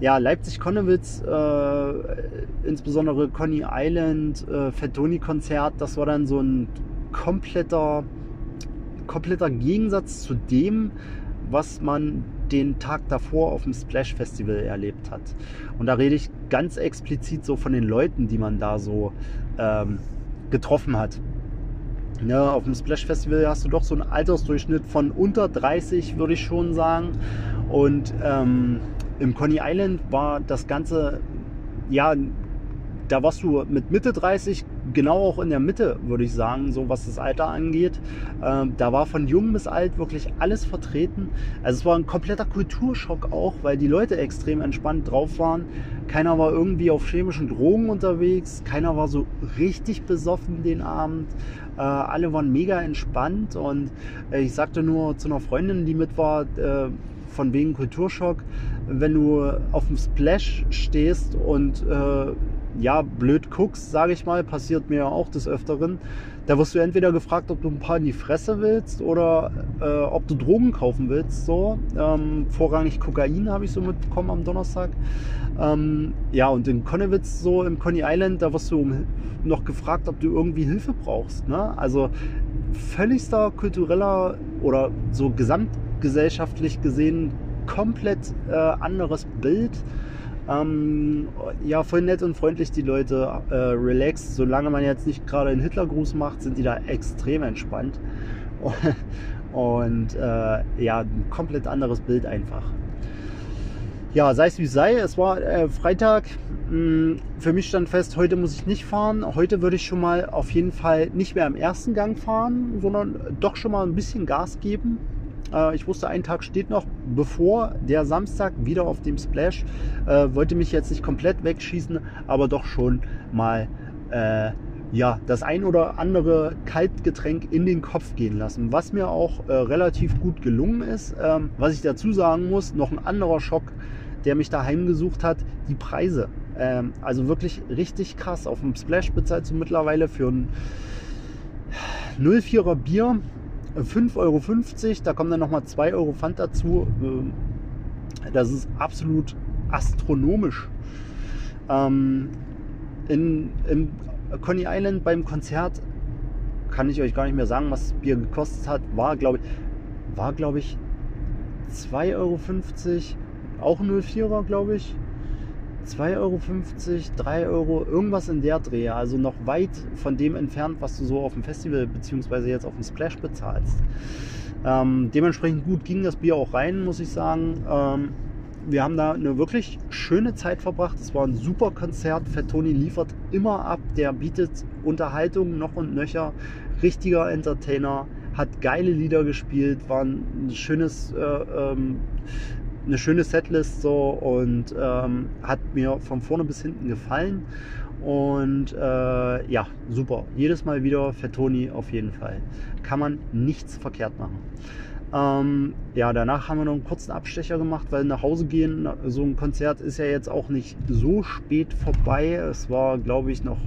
ja, Leipzig-Konnewitz, äh, insbesondere Coney Island, äh, Fettoni-Konzert, das war dann so ein kompletter, kompletter Gegensatz zu dem, was man den Tag davor auf dem Splash Festival erlebt hat. Und da rede ich ganz explizit so von den Leuten, die man da so ähm, getroffen hat. Ja, auf dem Splash Festival hast du doch so einen Altersdurchschnitt von unter 30, würde ich schon sagen. Und ähm, im Coney Island war das Ganze, ja, da warst du mit Mitte 30 genau auch in der Mitte, würde ich sagen, so was das Alter angeht. Ähm, da war von jung bis alt wirklich alles vertreten. Also es war ein kompletter Kulturschock auch, weil die Leute extrem entspannt drauf waren. Keiner war irgendwie auf chemischen Drogen unterwegs, keiner war so richtig besoffen den Abend. Äh, alle waren mega entspannt und äh, ich sagte nur zu einer Freundin, die mit war, äh, von wegen Kulturschock, wenn du auf dem Splash stehst und äh, ja, blöd guckst, sage ich mal, passiert mir ja auch des Öfteren. Da wirst du entweder gefragt, ob du ein paar in die Fresse willst oder äh, ob du Drogen kaufen willst. So. Ähm, vorrangig Kokain habe ich so mitbekommen am Donnerstag. Ähm, ja, und in Konnewitz, so im Coney Island, da wirst du noch gefragt, ob du irgendwie Hilfe brauchst. Ne? Also völligster kultureller oder so gesamtgesellschaftlich gesehen komplett äh, anderes Bild. Ähm, ja, voll nett und freundlich die Leute, äh, relaxed. Solange man jetzt nicht gerade einen Hitlergruß macht, sind die da extrem entspannt. Und äh, ja, ein komplett anderes Bild einfach. Ja, sei es wie es sei, es war äh, Freitag. Hm, für mich stand fest, heute muss ich nicht fahren. Heute würde ich schon mal auf jeden Fall nicht mehr im ersten Gang fahren, sondern doch schon mal ein bisschen Gas geben. Äh, ich wusste, ein Tag steht noch bevor der Samstag wieder auf dem Splash. Äh, wollte mich jetzt nicht komplett wegschießen, aber doch schon mal äh, ja, das ein oder andere Kaltgetränk in den Kopf gehen lassen, was mir auch äh, relativ gut gelungen ist. Ähm, was ich dazu sagen muss, noch ein anderer Schock, der mich daheim gesucht hat, die Preise. Ähm, also wirklich richtig krass. Auf dem Splash bezahlst du mittlerweile für ein 04er Bier 5,50 Euro. Da kommen dann nochmal 2 Euro Pfand dazu. Ähm, das ist absolut astronomisch. Ähm, in, Im Coney Island beim Konzert kann ich euch gar nicht mehr sagen, was Bier gekostet hat. War, glaube ich, war, glaube ich, 2,50 Euro. Auch 04er, glaube ich. 2,50 Euro, 3 Euro, irgendwas in der Drehe. Also noch weit von dem entfernt, was du so auf dem Festival bzw. jetzt auf dem Splash bezahlst. Ähm, dementsprechend gut ging das Bier auch rein, muss ich sagen. Ähm, wir haben da eine wirklich schöne Zeit verbracht. Es war ein super Konzert. Fettoni liefert immer ab. Der bietet Unterhaltung noch und nöcher. Richtiger Entertainer. Hat geile Lieder gespielt. War ein schönes äh, ähm, eine schöne Setlist so und ähm, hat mir von vorne bis hinten gefallen. Und äh, ja, super. Jedes Mal wieder Fettoni auf jeden Fall. Kann man nichts verkehrt machen. Ähm, ja, danach haben wir noch einen kurzen Abstecher gemacht, weil nach Hause gehen, so ein Konzert ist ja jetzt auch nicht so spät vorbei. Es war, glaube ich, noch,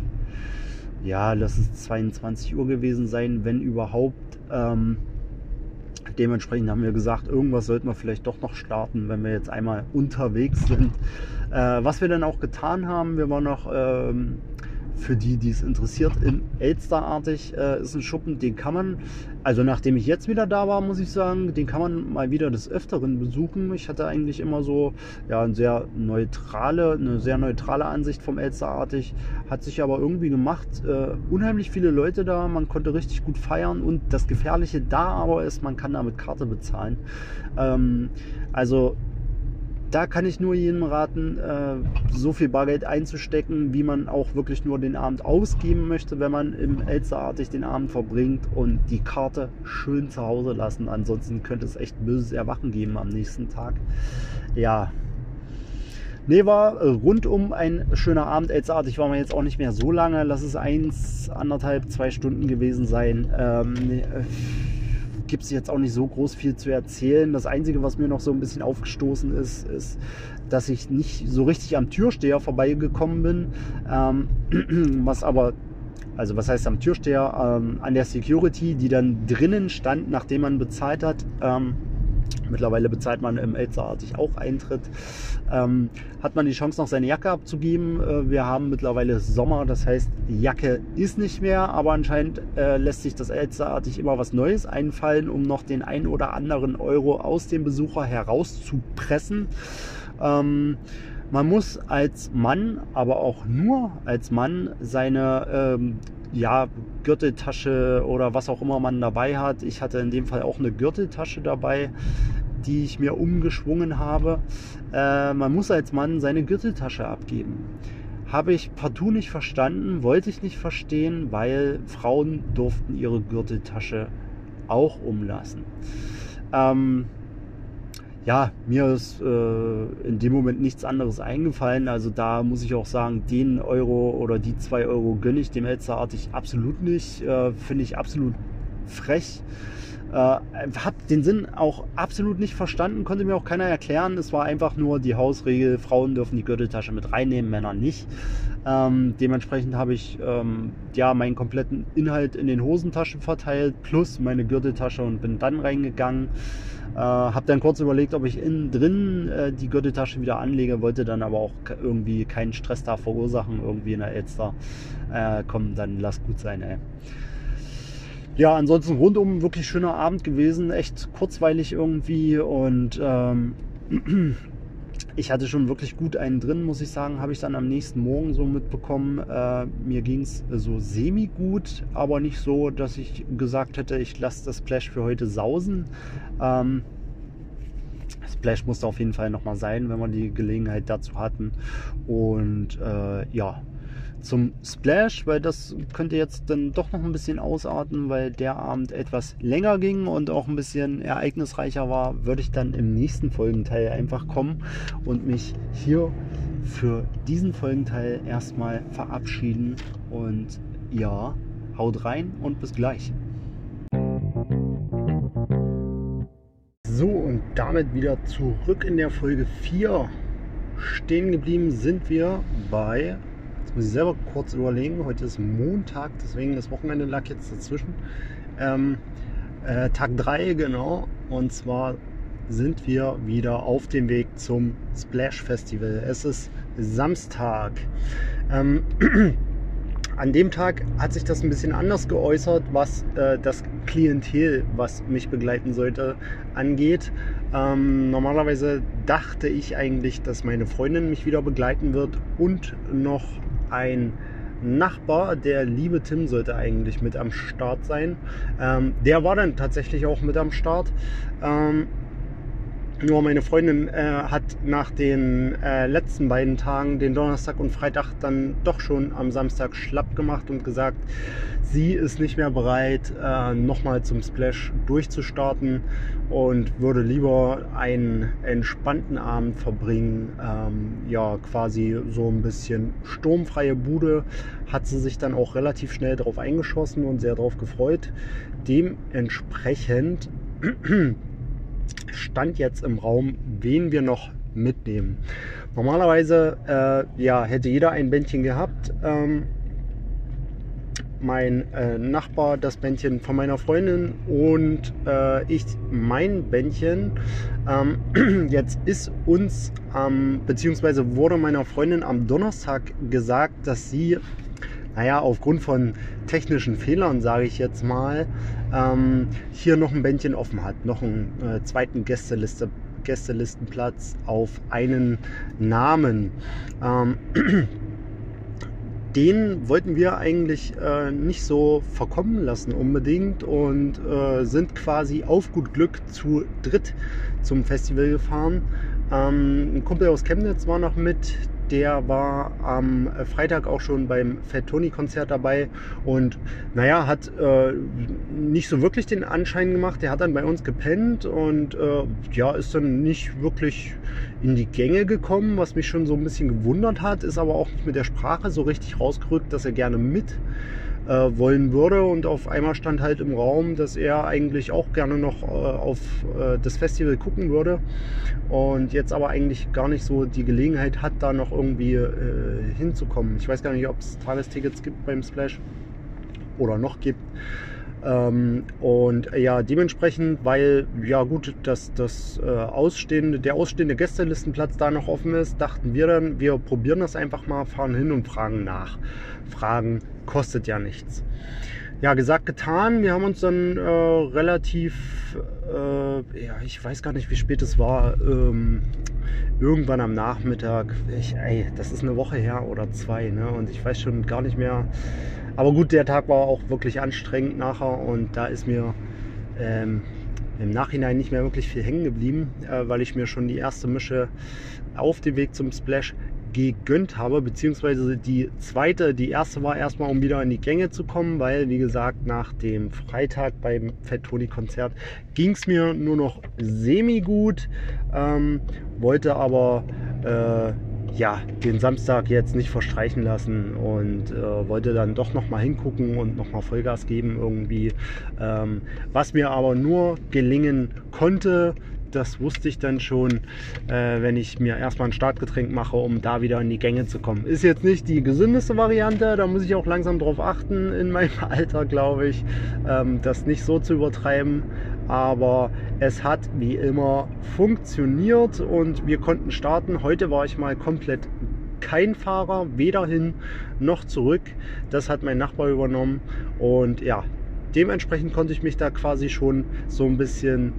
ja, lass es 22 Uhr gewesen sein, wenn überhaupt. Ähm, dementsprechend haben wir gesagt, irgendwas sollten wir vielleicht doch noch starten, wenn wir jetzt einmal unterwegs sind. Äh, was wir dann auch getan haben, wir waren noch ähm, für die, die es interessiert, in Elsterartig äh, ist ein Schuppen, den kann man, also nachdem ich jetzt wieder da war, muss ich sagen, den kann man mal wieder des Öfteren besuchen. Ich hatte eigentlich immer so ja, eine sehr neutrale, eine sehr neutrale Ansicht vom Elsterartig, hat sich aber irgendwie gemacht. Äh, unheimlich viele Leute da, man konnte richtig gut feiern und das Gefährliche da aber ist, man kann da mit Karte bezahlen. Ähm, also da kann ich nur jedem raten, äh, so viel Bargeld einzustecken, wie man auch wirklich nur den Abend ausgeben möchte, wenn man im Elsterartig den Abend verbringt und die Karte schön zu Hause lassen. Ansonsten könnte es echt böses Erwachen geben am nächsten Tag. Ja. Nee, war rundum ein schöner Abend. Elsterartig war man jetzt auch nicht mehr so lange. Lass es eins, anderthalb, zwei Stunden gewesen sein. Ähm, gibt es jetzt auch nicht so groß viel zu erzählen. Das Einzige, was mir noch so ein bisschen aufgestoßen ist, ist, dass ich nicht so richtig am Türsteher vorbeigekommen bin. Ähm, was aber, also was heißt am Türsteher? Ähm, an der Security, die dann drinnen stand, nachdem man bezahlt hat. Ähm, Mittlerweile bezahlt man im Elzerartig auch Eintritt. Ähm, hat man die Chance, noch seine Jacke abzugeben. Äh, wir haben mittlerweile Sommer, das heißt, Jacke ist nicht mehr, aber anscheinend äh, lässt sich das Elzerartig immer was Neues einfallen, um noch den ein oder anderen Euro aus dem Besucher herauszupressen. Ähm, man muss als Mann, aber auch nur als Mann, seine ähm, ja, Gürteltasche oder was auch immer man dabei hat. Ich hatte in dem Fall auch eine Gürteltasche dabei, die ich mir umgeschwungen habe. Äh, man muss als Mann seine Gürteltasche abgeben. Habe ich partout nicht verstanden, wollte ich nicht verstehen, weil Frauen durften ihre Gürteltasche auch umlassen. Ähm, ja, mir ist äh, in dem Moment nichts anderes eingefallen. Also da muss ich auch sagen, den Euro oder die zwei Euro gönne ich dem Elsterartig absolut nicht. Äh, Finde ich absolut frech. Äh, hab den Sinn auch absolut nicht verstanden, konnte mir auch keiner erklären. Es war einfach nur die Hausregel, Frauen dürfen die Gürteltasche mit reinnehmen, Männer nicht. Ähm, dementsprechend habe ich ähm, ja meinen kompletten Inhalt in den Hosentaschen verteilt, plus meine Gürteltasche und bin dann reingegangen. Äh, habe dann kurz überlegt, ob ich innen drin äh, die Gürteltasche wieder anlege, wollte dann aber auch irgendwie keinen Stress da verursachen, irgendwie in der Elster. Äh, komm, dann lass gut sein, ey. Ja, ansonsten rundum wirklich schöner Abend gewesen, echt kurzweilig irgendwie und ähm, ich hatte schon wirklich gut einen drin, muss ich sagen, habe ich dann am nächsten Morgen so mitbekommen. Äh, mir ging es so semi-gut, aber nicht so, dass ich gesagt hätte, ich lasse das Splash für heute sausen. Ähm, Splash musste auf jeden Fall nochmal sein, wenn wir die Gelegenheit dazu hatten. Und äh, ja, zum Splash, weil das könnte jetzt dann doch noch ein bisschen ausarten, weil der Abend etwas länger ging und auch ein bisschen ereignisreicher war, würde ich dann im nächsten Folgenteil einfach kommen und mich hier für diesen Folgenteil erstmal verabschieden. Und ja, haut rein und bis gleich. So, und damit wieder zurück in der Folge 4. Stehen geblieben sind wir bei Jetzt muss ich selber kurz überlegen. Heute ist Montag, deswegen das Wochenende lag jetzt dazwischen. Ähm, äh, Tag 3, genau. Und zwar sind wir wieder auf dem Weg zum Splash Festival. Es ist Samstag. Ähm, an dem Tag hat sich das ein bisschen anders geäußert, was äh, das Klientel, was mich begleiten sollte, angeht. Ähm, normalerweise dachte ich eigentlich, dass meine Freundin mich wieder begleiten wird und noch ein Nachbar, der liebe Tim, sollte eigentlich mit am Start sein. Ähm, der war dann tatsächlich auch mit am Start. Ähm, nur meine Freundin äh, hat nach den äh, letzten beiden Tagen, den Donnerstag und Freitag, dann doch schon am Samstag schlapp gemacht und gesagt, sie ist nicht mehr bereit, äh, nochmal zum Splash durchzustarten und würde lieber einen entspannten Abend verbringen. Ähm, ja, quasi so ein bisschen sturmfreie Bude. Hat sie sich dann auch relativ schnell darauf eingeschossen und sehr darauf gefreut. Dementsprechend stand jetzt im Raum, wen wir noch mitnehmen. Normalerweise äh, ja, hätte jeder ein Bändchen gehabt. Ähm, mein äh, Nachbar das Bändchen von meiner Freundin und äh, ich mein Bändchen. Ähm, jetzt ist uns, ähm, beziehungsweise wurde meiner Freundin am Donnerstag gesagt, dass sie naja, aufgrund von technischen Fehlern, sage ich jetzt mal, ähm, hier noch ein Bändchen offen hat, noch einen äh, zweiten Gästeliste, Gästelistenplatz auf einen Namen. Ähm, den wollten wir eigentlich äh, nicht so verkommen lassen unbedingt und äh, sind quasi auf gut Glück zu dritt zum Festival gefahren. Ähm, ein Kumpel aus Chemnitz war noch mit, der war am Freitag auch schon beim Fat Tony Konzert dabei und naja, hat äh, nicht so wirklich den Anschein gemacht. Der hat dann bei uns gepennt und äh, ja, ist dann nicht wirklich in die Gänge gekommen, was mich schon so ein bisschen gewundert hat, ist aber auch nicht mit der Sprache so richtig rausgerückt, dass er gerne mit äh, wollen würde. Und auf einmal stand halt im Raum, dass er eigentlich auch gerne noch äh, auf äh, das Festival gucken würde und jetzt aber eigentlich gar nicht so die Gelegenheit hat, da noch irgendwie äh, hinzukommen. Ich weiß gar nicht, ob es Tagestickets gibt beim Splash oder noch gibt. Ähm, und ja, dementsprechend, weil ja gut, dass das äh, ausstehende, der ausstehende Gästelistenplatz da noch offen ist, dachten wir dann, wir probieren das einfach mal, fahren hin und fragen nach. Fragen kostet ja nichts. Ja, gesagt, getan. Wir haben uns dann äh, relativ, äh, ja, ich weiß gar nicht, wie spät es war, ähm, irgendwann am Nachmittag, ich, ey, das ist eine Woche her oder zwei, ne? Und ich weiß schon gar nicht mehr. Aber gut, der Tag war auch wirklich anstrengend nachher und da ist mir ähm, im Nachhinein nicht mehr wirklich viel hängen geblieben, äh, weil ich mir schon die erste Mische auf dem Weg zum Splash gegönnt habe, beziehungsweise die zweite, die erste war erstmal, um wieder in die Gänge zu kommen, weil, wie gesagt, nach dem Freitag beim Fat Tony Konzert ging es mir nur noch semi-gut, ähm, wollte aber äh, ja, den Samstag jetzt nicht verstreichen lassen und äh, wollte dann doch nochmal hingucken und nochmal Vollgas geben irgendwie. Ähm, was mir aber nur gelingen konnte, das wusste ich dann schon, äh, wenn ich mir erstmal ein Startgetränk mache, um da wieder in die Gänge zu kommen. Ist jetzt nicht die gesündeste Variante, da muss ich auch langsam drauf achten in meinem Alter, glaube ich, ähm, das nicht so zu übertreiben. Aber es hat wie immer funktioniert und wir konnten starten. Heute war ich mal komplett kein Fahrer, weder hin noch zurück. Das hat mein Nachbar übernommen und ja, dementsprechend konnte ich mich da quasi schon so ein bisschen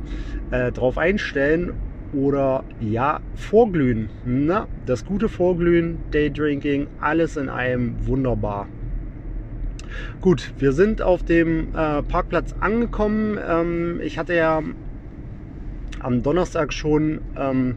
äh, drauf einstellen oder ja, vorglühen. Na, das gute Vorglühen, Daydrinking, alles in einem wunderbar. Gut, wir sind auf dem äh, Parkplatz angekommen. Ähm, ich hatte ja am Donnerstag schon ähm,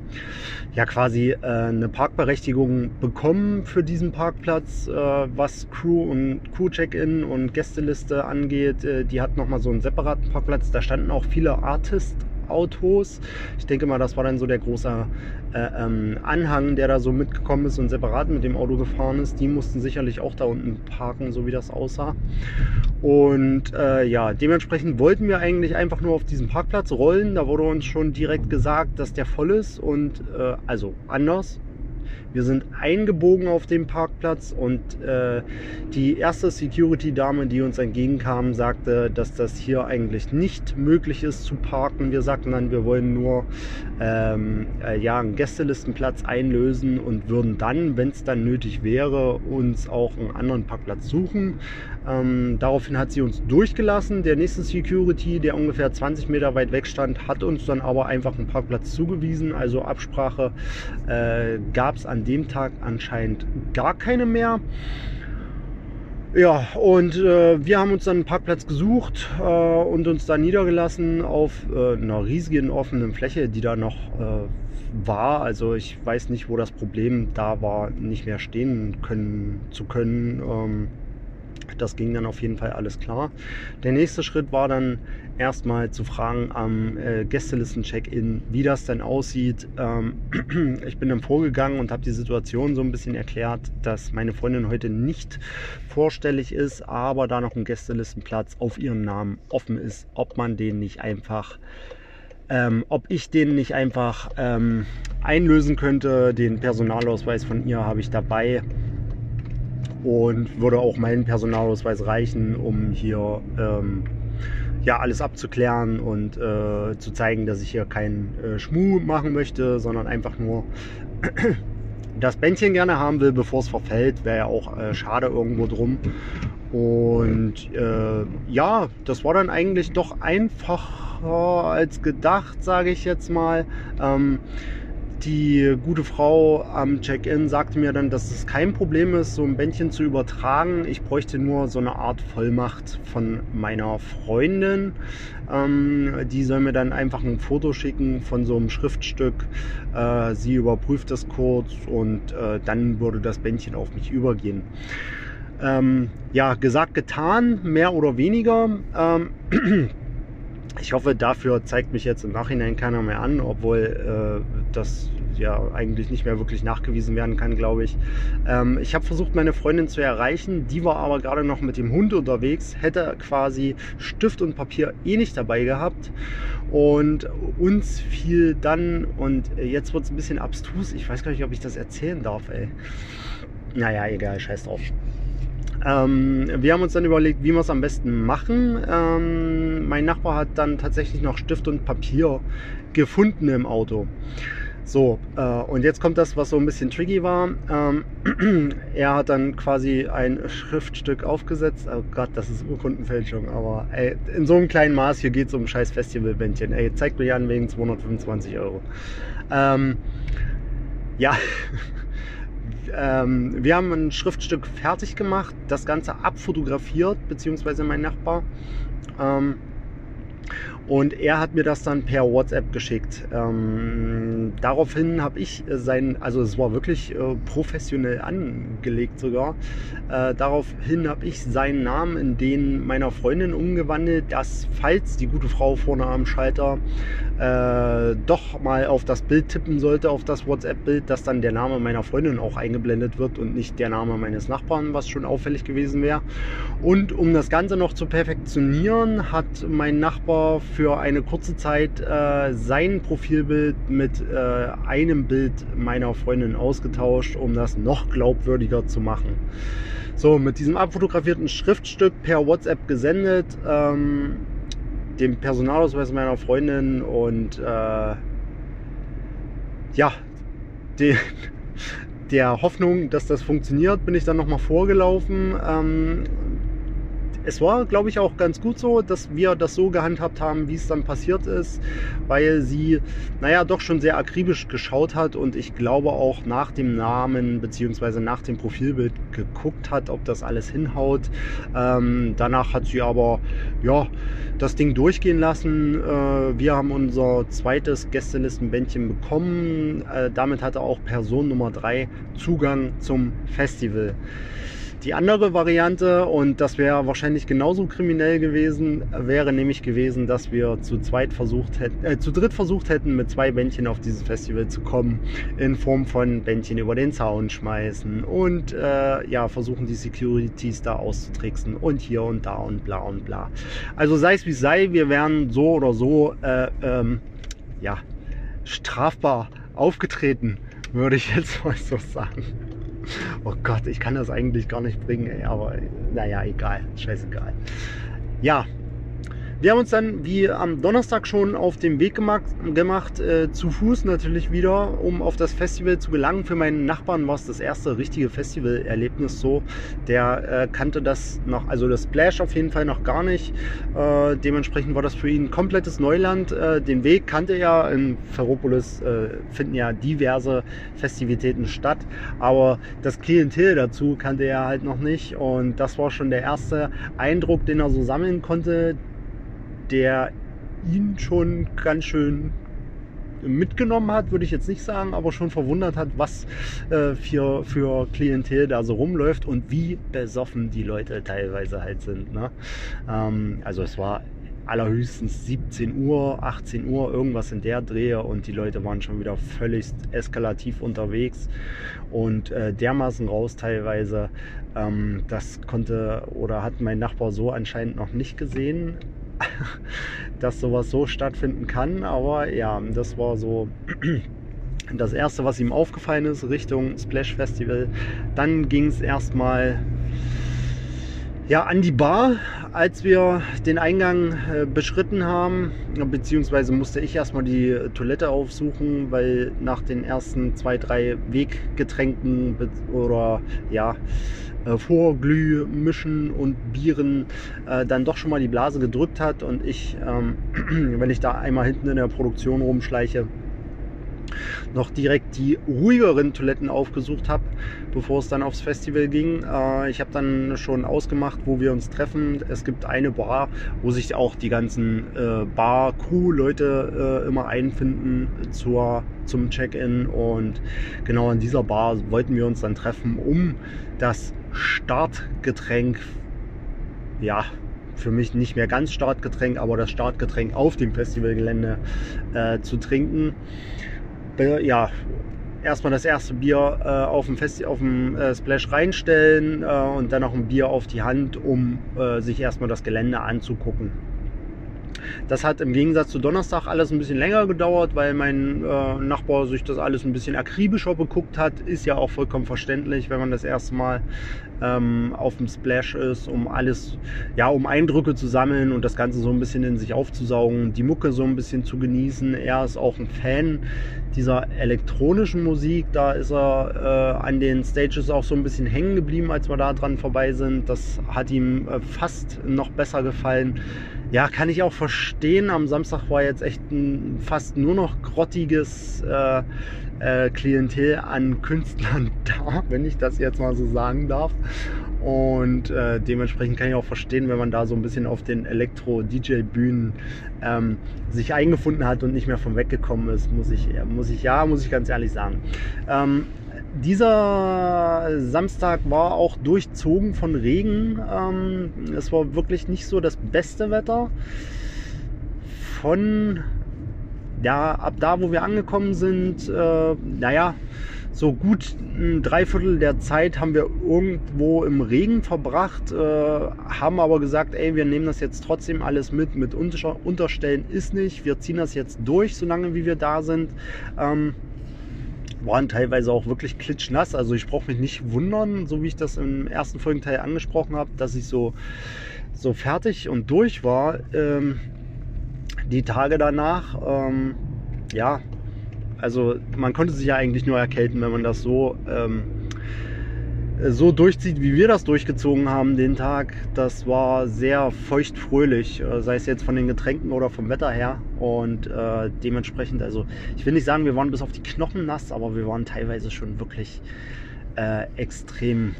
ja quasi äh, eine Parkberechtigung bekommen für diesen Parkplatz, äh, was Crew und Crew-Check-In und Gästeliste angeht. Äh, die hat nochmal so einen separaten Parkplatz. Da standen auch viele Artists Autos. Ich denke mal, das war dann so der große äh, ähm, Anhang, der da so mitgekommen ist und separat mit dem Auto gefahren ist. Die mussten sicherlich auch da unten parken, so wie das aussah. Und äh, ja, dementsprechend wollten wir eigentlich einfach nur auf diesen Parkplatz rollen. Da wurde uns schon direkt gesagt, dass der voll ist und äh, also anders wir sind eingebogen auf dem Parkplatz und äh, die erste Security-Dame, die uns entgegenkam, sagte, dass das hier eigentlich nicht möglich ist zu parken. Wir sagten dann, wir wollen nur ähm, äh, ja, einen Gästelistenplatz einlösen und würden dann, wenn es dann nötig wäre, uns auch einen anderen Parkplatz suchen. Ähm, daraufhin hat sie uns durchgelassen. Der nächste Security, der ungefähr 20 Meter weit weg stand, hat uns dann aber einfach einen Parkplatz zugewiesen. Also Absprache äh, gab es an dem Tag anscheinend gar keine mehr. Ja, und äh, wir haben uns dann einen Parkplatz gesucht äh, und uns da niedergelassen auf äh, einer riesigen offenen Fläche, die da noch äh, war. Also ich weiß nicht, wo das Problem da war, nicht mehr stehen können zu können. Ähm, das ging dann auf jeden Fall alles klar. Der nächste Schritt war dann erstmal zu fragen am äh, Gästelisten-Check-In, wie das denn aussieht. Ähm, ich bin dann vorgegangen und habe die Situation so ein bisschen erklärt, dass meine Freundin heute nicht vorstellig ist, aber da noch ein Gästelistenplatz auf ihren Namen offen ist, ob man den nicht einfach ähm, ob ich den nicht einfach ähm, einlösen könnte. Den Personalausweis von ihr habe ich dabei und würde auch meinen Personalausweis reichen, um hier ähm, ja, alles abzuklären und äh, zu zeigen, dass ich hier keinen äh, Schmuh machen möchte, sondern einfach nur das Bändchen gerne haben will, bevor es verfällt. Wäre ja auch äh, schade irgendwo drum. Und äh, ja, das war dann eigentlich doch einfacher als gedacht, sage ich jetzt mal. Ähm, die gute Frau am Check-in sagte mir dann, dass es kein Problem ist, so ein Bändchen zu übertragen. Ich bräuchte nur so eine Art Vollmacht von meiner Freundin. Ähm, die soll mir dann einfach ein Foto schicken von so einem Schriftstück. Äh, sie überprüft das kurz und äh, dann würde das Bändchen auf mich übergehen. Ähm, ja, gesagt, getan, mehr oder weniger. Ähm, Ich hoffe, dafür zeigt mich jetzt im Nachhinein keiner mehr an, obwohl äh, das ja eigentlich nicht mehr wirklich nachgewiesen werden kann, glaube ich. Ähm, ich habe versucht, meine Freundin zu erreichen, die war aber gerade noch mit dem Hund unterwegs, hätte quasi Stift und Papier eh nicht dabei gehabt. Und uns fiel dann, und jetzt wird es ein bisschen abstrus, ich weiß gar nicht, ob ich das erzählen darf, ey. Naja, egal, scheiß drauf. Ähm, wir haben uns dann überlegt, wie wir es am besten machen. Ähm, mein Nachbar hat dann tatsächlich noch Stift und Papier gefunden im Auto. So, äh, und jetzt kommt das, was so ein bisschen tricky war. Ähm, er hat dann quasi ein Schriftstück aufgesetzt. Oh Gott, das ist Urkundenfälschung, aber ey, in so einem kleinen Maß, hier geht es um scheiß Festivalbändchen. Ey, zeigt mir an wegen 225 Euro. Ähm, ja, ähm, wir haben ein Schriftstück fertig gemacht, das Ganze abfotografiert, beziehungsweise mein Nachbar. Ähm, und er hat mir das dann per WhatsApp geschickt. Ähm, daraufhin habe ich sein, also es war wirklich äh, professionell angelegt sogar. Äh, daraufhin habe ich seinen Namen in den meiner Freundin umgewandelt, dass falls die gute Frau vorne am Schalter äh, doch mal auf das Bild tippen sollte, auf das WhatsApp-Bild, dass dann der Name meiner Freundin auch eingeblendet wird und nicht der Name meines Nachbarn, was schon auffällig gewesen wäre. Und um das Ganze noch zu perfektionieren, hat mein Nachbar für eine kurze Zeit äh, sein Profilbild mit äh, einem Bild meiner Freundin ausgetauscht, um das noch glaubwürdiger zu machen. So, mit diesem abfotografierten Schriftstück per WhatsApp gesendet, ähm, dem Personalausweis meiner Freundin und äh, ja, den, der Hoffnung, dass das funktioniert, bin ich dann nochmal vorgelaufen. Ähm, es war, glaube ich, auch ganz gut so, dass wir das so gehandhabt haben, wie es dann passiert ist, weil sie, naja, doch schon sehr akribisch geschaut hat und ich glaube auch nach dem Namen bzw. nach dem Profilbild geguckt hat, ob das alles hinhaut. Ähm, danach hat sie aber, ja, das Ding durchgehen lassen. Äh, wir haben unser zweites Gästelistenbändchen bekommen. Äh, damit hatte auch Person Nummer 3 Zugang zum Festival. Die andere Variante, und das wäre wahrscheinlich genauso kriminell gewesen, wäre nämlich gewesen, dass wir zu zweit versucht hätten, äh, zu dritt versucht hätten, mit zwei Bändchen auf dieses Festival zu kommen, in Form von Bändchen über den Zaun schmeißen und äh, ja, versuchen die Securities da auszutricksen und hier und da und bla und bla. Also sei es wie sei, wir wären so oder so äh, ähm, ja, strafbar aufgetreten, würde ich jetzt mal so sagen. Oh Gott, ich kann das eigentlich gar nicht bringen, ey, aber naja, egal, scheißegal. Ja, wir haben uns dann wie am Donnerstag schon auf den Weg gemacht, gemacht äh, zu Fuß natürlich wieder, um auf das Festival zu gelangen. Für meinen Nachbarn war es das erste richtige Festivalerlebnis so. Der äh, kannte das noch, also das Splash auf jeden Fall noch gar nicht. Äh, dementsprechend war das für ihn komplettes Neuland. Äh, den Weg kannte er. In Ferropolis äh, finden ja diverse Festivitäten statt, aber das Klientel dazu kannte er halt noch nicht. Und das war schon der erste Eindruck, den er so sammeln konnte der ihn schon ganz schön mitgenommen hat, würde ich jetzt nicht sagen, aber schon verwundert hat, was äh, für, für Klientel da so rumläuft und wie besoffen die Leute teilweise halt sind. Ne? Ähm, also es war allerhöchstens 17 Uhr, 18 Uhr, irgendwas in der Drehe und die Leute waren schon wieder völlig eskalativ unterwegs und äh, dermaßen raus teilweise. Ähm, das konnte oder hat mein Nachbar so anscheinend noch nicht gesehen dass sowas so stattfinden kann. Aber ja, das war so das Erste, was ihm aufgefallen ist, Richtung Splash Festival. Dann ging es erstmal ja, an die Bar, als wir den Eingang äh, beschritten haben, beziehungsweise musste ich erstmal die Toilette aufsuchen, weil nach den ersten zwei, drei Weggetränken oder ja, äh, Vorglühmischen und Bieren äh, dann doch schon mal die Blase gedrückt hat und ich, ähm, wenn ich da einmal hinten in der Produktion rumschleiche, noch direkt die ruhigeren Toiletten aufgesucht habe, bevor es dann aufs Festival ging. Äh, ich habe dann schon ausgemacht, wo wir uns treffen. Es gibt eine Bar, wo sich auch die ganzen äh, Bar-Crew-Leute äh, immer einfinden zur, zum Check-in. Und genau an dieser Bar wollten wir uns dann treffen, um das Startgetränk, ja, für mich nicht mehr ganz Startgetränk, aber das Startgetränk auf dem Festivalgelände äh, zu trinken. Ja, erstmal das erste Bier äh, auf dem, Festi auf dem äh, Splash reinstellen äh, und dann noch ein Bier auf die Hand, um äh, sich erstmal das Gelände anzugucken. Das hat im Gegensatz zu Donnerstag alles ein bisschen länger gedauert, weil mein äh, Nachbar sich das alles ein bisschen akribischer beguckt hat. Ist ja auch vollkommen verständlich, wenn man das erste Mal ähm, auf dem Splash ist, um alles, ja, um Eindrücke zu sammeln und das Ganze so ein bisschen in sich aufzusaugen, die Mucke so ein bisschen zu genießen. Er ist auch ein Fan dieser elektronischen Musik. Da ist er äh, an den Stages auch so ein bisschen hängen geblieben, als wir da dran vorbei sind. Das hat ihm äh, fast noch besser gefallen. Ja, kann ich auch verstehen. Am Samstag war jetzt echt ein fast nur noch grottiges äh, äh, Klientel an Künstlern da, wenn ich das jetzt mal so sagen darf. Und äh, dementsprechend kann ich auch verstehen, wenn man da so ein bisschen auf den Elektro-DJ-Bühnen ähm, sich eingefunden hat und nicht mehr vom weggekommen ist, muss ich, muss ich ja, muss ich ganz ehrlich sagen. Ähm, dieser Samstag war auch durchzogen von Regen. Ähm, es war wirklich nicht so das beste Wetter. Von ja, ab da, wo wir angekommen sind, äh, naja, so gut ein Dreiviertel der Zeit haben wir irgendwo im Regen verbracht, äh, haben aber gesagt, ey, wir nehmen das jetzt trotzdem alles mit. Mit Unter Unterstellen ist nicht. Wir ziehen das jetzt durch, solange wie wir da sind. Ähm, waren teilweise auch wirklich klitschnass. Also ich brauche mich nicht wundern, so wie ich das im ersten Folgenteil angesprochen habe, dass ich so, so fertig und durch war. Ähm, die Tage danach, ähm, ja, also man konnte sich ja eigentlich nur erkälten, wenn man das so, ähm, so durchzieht, wie wir das durchgezogen haben den Tag. Das war sehr feuchtfröhlich, äh, sei es jetzt von den Getränken oder vom Wetter her. Und äh, dementsprechend, also ich will nicht sagen, wir waren bis auf die Knochen nass, aber wir waren teilweise schon wirklich äh, extrem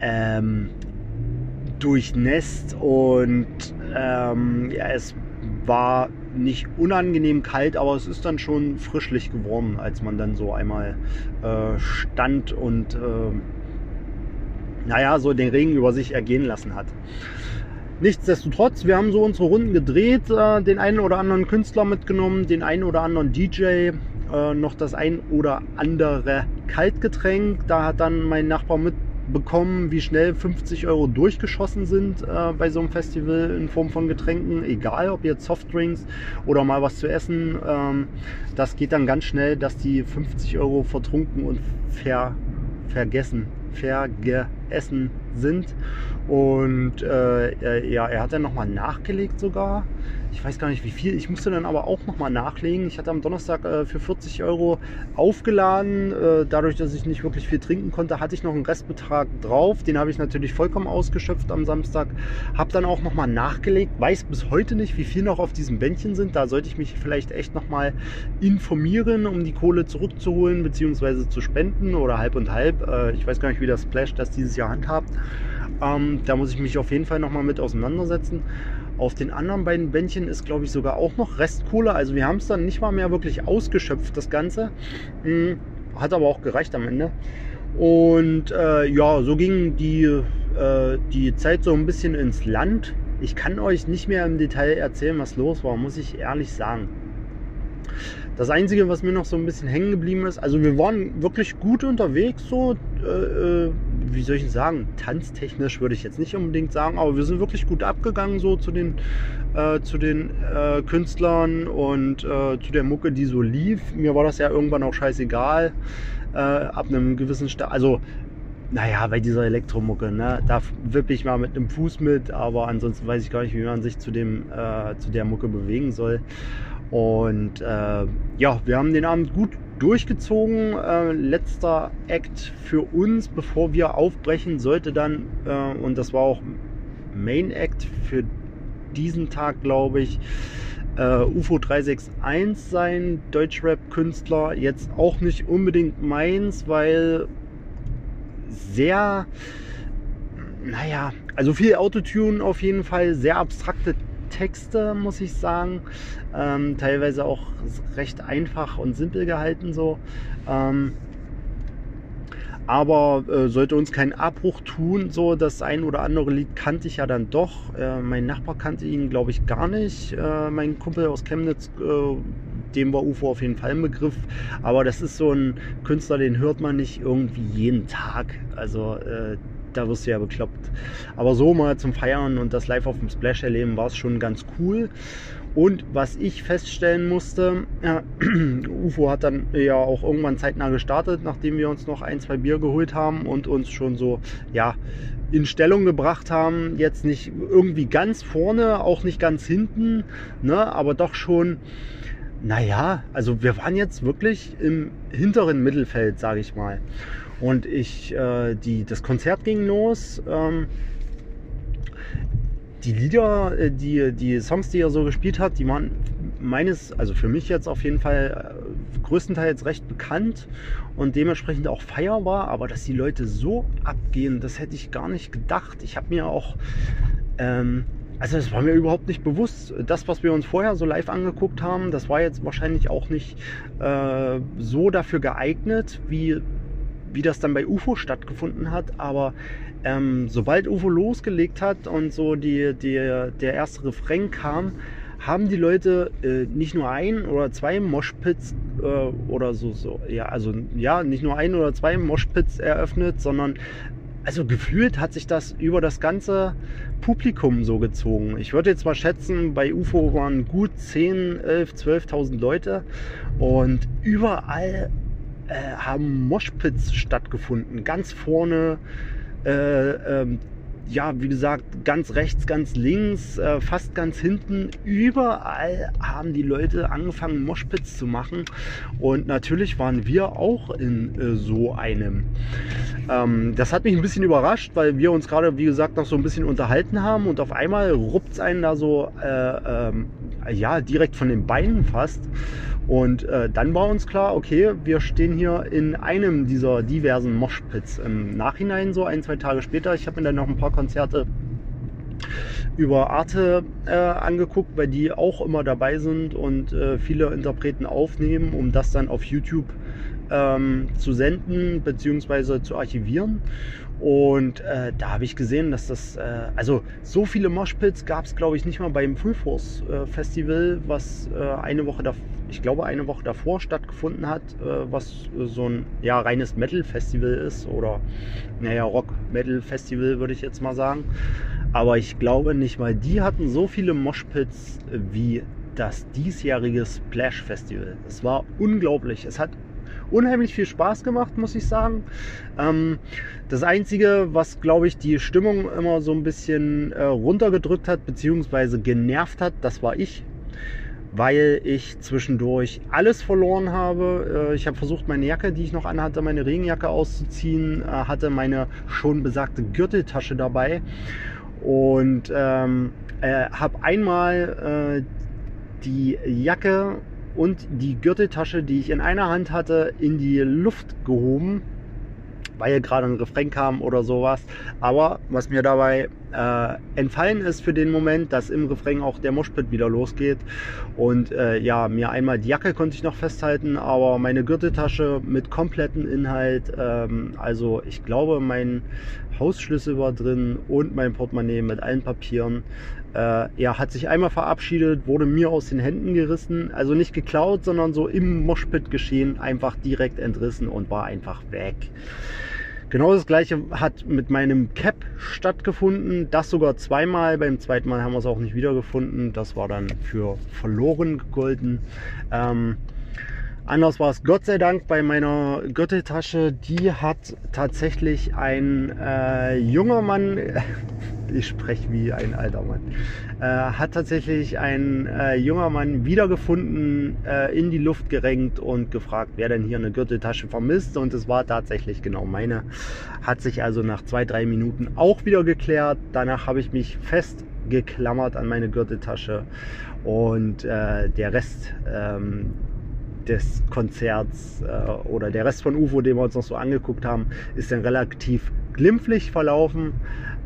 ähm, durchnässt und ähm, ja, es war nicht unangenehm kalt, aber es ist dann schon frischlich geworden, als man dann so einmal äh, stand und äh, naja, so den Regen über sich ergehen lassen hat. Nichtsdestotrotz, wir haben so unsere Runden gedreht, äh, den einen oder anderen Künstler mitgenommen, den einen oder anderen DJ, äh, noch das ein oder andere Kaltgetränk. Da hat dann mein Nachbar mit bekommen, wie schnell 50 Euro durchgeschossen sind äh, bei so einem Festival in Form von Getränken, egal ob jetzt Softdrinks oder mal was zu essen. Ähm, das geht dann ganz schnell, dass die 50 Euro vertrunken und ver vergessen, vergessen sind. Und äh, ja, er hat dann nochmal nachgelegt sogar ich weiß gar nicht wie viel. Ich musste dann aber auch nochmal nachlegen. Ich hatte am Donnerstag äh, für 40 Euro aufgeladen. Äh, dadurch, dass ich nicht wirklich viel trinken konnte, hatte ich noch einen Restbetrag drauf. Den habe ich natürlich vollkommen ausgeschöpft am Samstag. Habe dann auch nochmal nachgelegt. Weiß bis heute nicht, wie viel noch auf diesem Bändchen sind. Da sollte ich mich vielleicht echt nochmal informieren, um die Kohle zurückzuholen bzw. zu spenden oder halb und halb. Äh, ich weiß gar nicht, wie das Splash das dieses Jahr handhabt. Ähm, da muss ich mich auf jeden Fall nochmal mit auseinandersetzen. Auf den anderen beiden Bändchen ist, glaube ich, sogar auch noch Restkohle. Also wir haben es dann nicht mal mehr wirklich ausgeschöpft, das Ganze. Hm, hat aber auch gereicht am Ende. Und äh, ja, so ging die, äh, die Zeit so ein bisschen ins Land. Ich kann euch nicht mehr im Detail erzählen, was los war, muss ich ehrlich sagen. Das Einzige, was mir noch so ein bisschen hängen geblieben ist, also wir waren wirklich gut unterwegs, so, äh, äh, wie soll ich sagen, tanztechnisch würde ich jetzt nicht unbedingt sagen, aber wir sind wirklich gut abgegangen, so zu den, äh, zu den äh, Künstlern und äh, zu der Mucke, die so lief. Mir war das ja irgendwann auch scheißegal, äh, ab einem gewissen Sta also naja, bei dieser Elektromucke, ne, da wippe ich mal mit einem Fuß mit, aber ansonsten weiß ich gar nicht, wie man sich zu, dem, äh, zu der Mucke bewegen soll. Und äh, ja, wir haben den Abend gut durchgezogen. Äh, letzter Act für uns, bevor wir aufbrechen, sollte dann, äh, und das war auch Main Act für diesen Tag, glaube ich, äh, UFO 361 sein, Deutschrap-Künstler. Jetzt auch nicht unbedingt meins, weil sehr, naja, also viel Autotune auf jeden Fall, sehr abstrakte Texte, muss ich sagen. Ähm, teilweise auch recht einfach und simpel gehalten so. Ähm, aber äh, sollte uns keinen Abbruch tun. So das ein oder andere Lied kannte ich ja dann doch. Äh, mein Nachbar kannte ihn, glaube ich, gar nicht. Äh, mein Kumpel aus Chemnitz, äh, dem war UFO auf jeden Fall ein Begriff. Aber das ist so ein Künstler, den hört man nicht irgendwie jeden Tag. Also äh, da wirst du ja bekloppt. Aber so mal zum Feiern und das live auf dem Splash erleben, war es schon ganz cool. Und was ich feststellen musste, ja, UFO hat dann ja auch irgendwann zeitnah gestartet, nachdem wir uns noch ein, zwei Bier geholt haben und uns schon so, ja, in Stellung gebracht haben. Jetzt nicht irgendwie ganz vorne, auch nicht ganz hinten, ne, aber doch schon, naja, also wir waren jetzt wirklich im hinteren Mittelfeld, sage ich mal. Und ich, äh, die, das Konzert ging los. Ähm, die Lieder, äh, die, die Songs, die er so gespielt hat, die waren meines, also für mich jetzt auf jeden Fall äh, größtenteils recht bekannt und dementsprechend auch feierbar, aber dass die Leute so abgehen, das hätte ich gar nicht gedacht. Ich habe mir auch, ähm, also das war mir überhaupt nicht bewusst. Das, was wir uns vorher so live angeguckt haben, das war jetzt wahrscheinlich auch nicht äh, so dafür geeignet, wie, wie das dann bei UFO stattgefunden hat, aber ähm, sobald UFO losgelegt hat und so die, die, der erste Refrain kam, haben die Leute äh, nicht nur ein oder zwei Moshpits äh, oder so, so, ja, also ja, nicht nur ein oder zwei Moshpits eröffnet, sondern also gefühlt hat sich das über das ganze Publikum so gezogen. Ich würde jetzt mal schätzen, bei UFO waren gut 10, 11, 12.000 Leute und überall äh, haben Moshpits stattgefunden. Ganz vorne, äh, ähm, ja, wie gesagt, ganz rechts, ganz links, äh, fast ganz hinten, überall haben die Leute angefangen, Moshpits zu machen. Und natürlich waren wir auch in äh, so einem. Ähm, das hat mich ein bisschen überrascht, weil wir uns gerade, wie gesagt, noch so ein bisschen unterhalten haben und auf einmal ruppt es einen da so, äh, ähm, ja, direkt von den Beinen fast. Und äh, dann war uns klar, okay, wir stehen hier in einem dieser diversen Moshpits. Im Nachhinein, so ein, zwei Tage später, ich habe mir dann noch ein paar Konzerte über Arte äh, angeguckt, weil die auch immer dabei sind und äh, viele Interpreten aufnehmen, um das dann auf YouTube ähm, zu senden bzw. zu archivieren. Und äh, da habe ich gesehen, dass das, äh, also so viele Moshpits gab es, glaube ich, nicht mal beim Full Force äh, Festival, was äh, eine Woche davor, ich glaube, eine Woche davor stattgefunden hat, äh, was so ein ja, reines Metal-Festival ist oder, naja, Rock-Metal-Festival würde ich jetzt mal sagen. Aber ich glaube nicht mal, die hatten so viele Moshpits wie das diesjährige Splash Festival. Es war unglaublich. Es hat unheimlich viel Spaß gemacht, muss ich sagen. Ähm, das Einzige, was, glaube ich, die Stimmung immer so ein bisschen äh, runtergedrückt hat, beziehungsweise genervt hat, das war ich. Weil ich zwischendurch alles verloren habe. Äh, ich habe versucht, meine Jacke, die ich noch anhatte, meine Regenjacke auszuziehen, äh, hatte meine schon besagte Gürteltasche dabei und ähm, äh, habe einmal äh, die Jacke und die Gürteltasche, die ich in einer Hand hatte, in die Luft gehoben, weil gerade ein Refrain kam oder sowas. Aber was mir dabei äh, entfallen ist für den Moment, dass im Refrain auch der Moshpit wieder losgeht. Und äh, ja, mir einmal die Jacke konnte ich noch festhalten, aber meine Gürteltasche mit kompletten Inhalt, ähm, also ich glaube, mein Hausschlüssel war drin und mein Portemonnaie mit allen Papieren. Äh, er hat sich einmal verabschiedet, wurde mir aus den Händen gerissen. Also nicht geklaut, sondern so im Moshpit geschehen, einfach direkt entrissen und war einfach weg. Genau das gleiche hat mit meinem Cap stattgefunden. Das sogar zweimal. Beim zweiten Mal haben wir es auch nicht wiedergefunden. Das war dann für verloren gegolten. Ähm, Anders war es Gott sei Dank bei meiner Gürteltasche. Die hat tatsächlich ein äh, junger Mann, ich spreche wie ein alter Mann, äh, hat tatsächlich ein äh, junger Mann wiedergefunden, äh, in die Luft gerenkt und gefragt, wer denn hier eine Gürteltasche vermisst. Und es war tatsächlich genau meine. Hat sich also nach zwei, drei Minuten auch wieder geklärt. Danach habe ich mich fest geklammert an meine Gürteltasche und äh, der Rest ähm, des Konzerts äh, oder der Rest von UFO, den wir uns noch so angeguckt haben, ist dann relativ glimpflich verlaufen.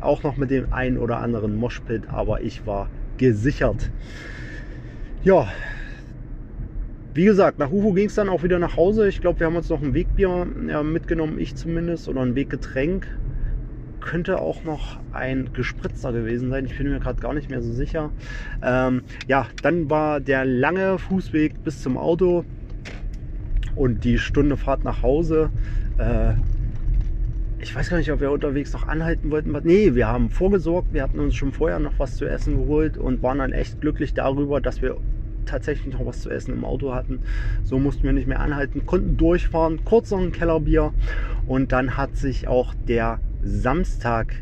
Auch noch mit dem einen oder anderen Moshpit, aber ich war gesichert. Ja, wie gesagt, nach UFO ging es dann auch wieder nach Hause. Ich glaube, wir haben uns noch ein Wegbier ja, mitgenommen, ich zumindest, oder ein Weggetränk. Könnte auch noch ein gespritzter gewesen sein. Ich bin mir gerade gar nicht mehr so sicher. Ähm, ja, dann war der lange Fußweg bis zum Auto und die Stunde Fahrt nach Hause, äh, ich weiß gar nicht, ob wir unterwegs noch anhalten wollten. Nee, wir haben vorgesorgt. Wir hatten uns schon vorher noch was zu essen geholt und waren dann echt glücklich darüber, dass wir tatsächlich noch was zu essen im Auto hatten. So mussten wir nicht mehr anhalten, konnten durchfahren, kurz noch ein Kellerbier und dann hat sich auch der Samstag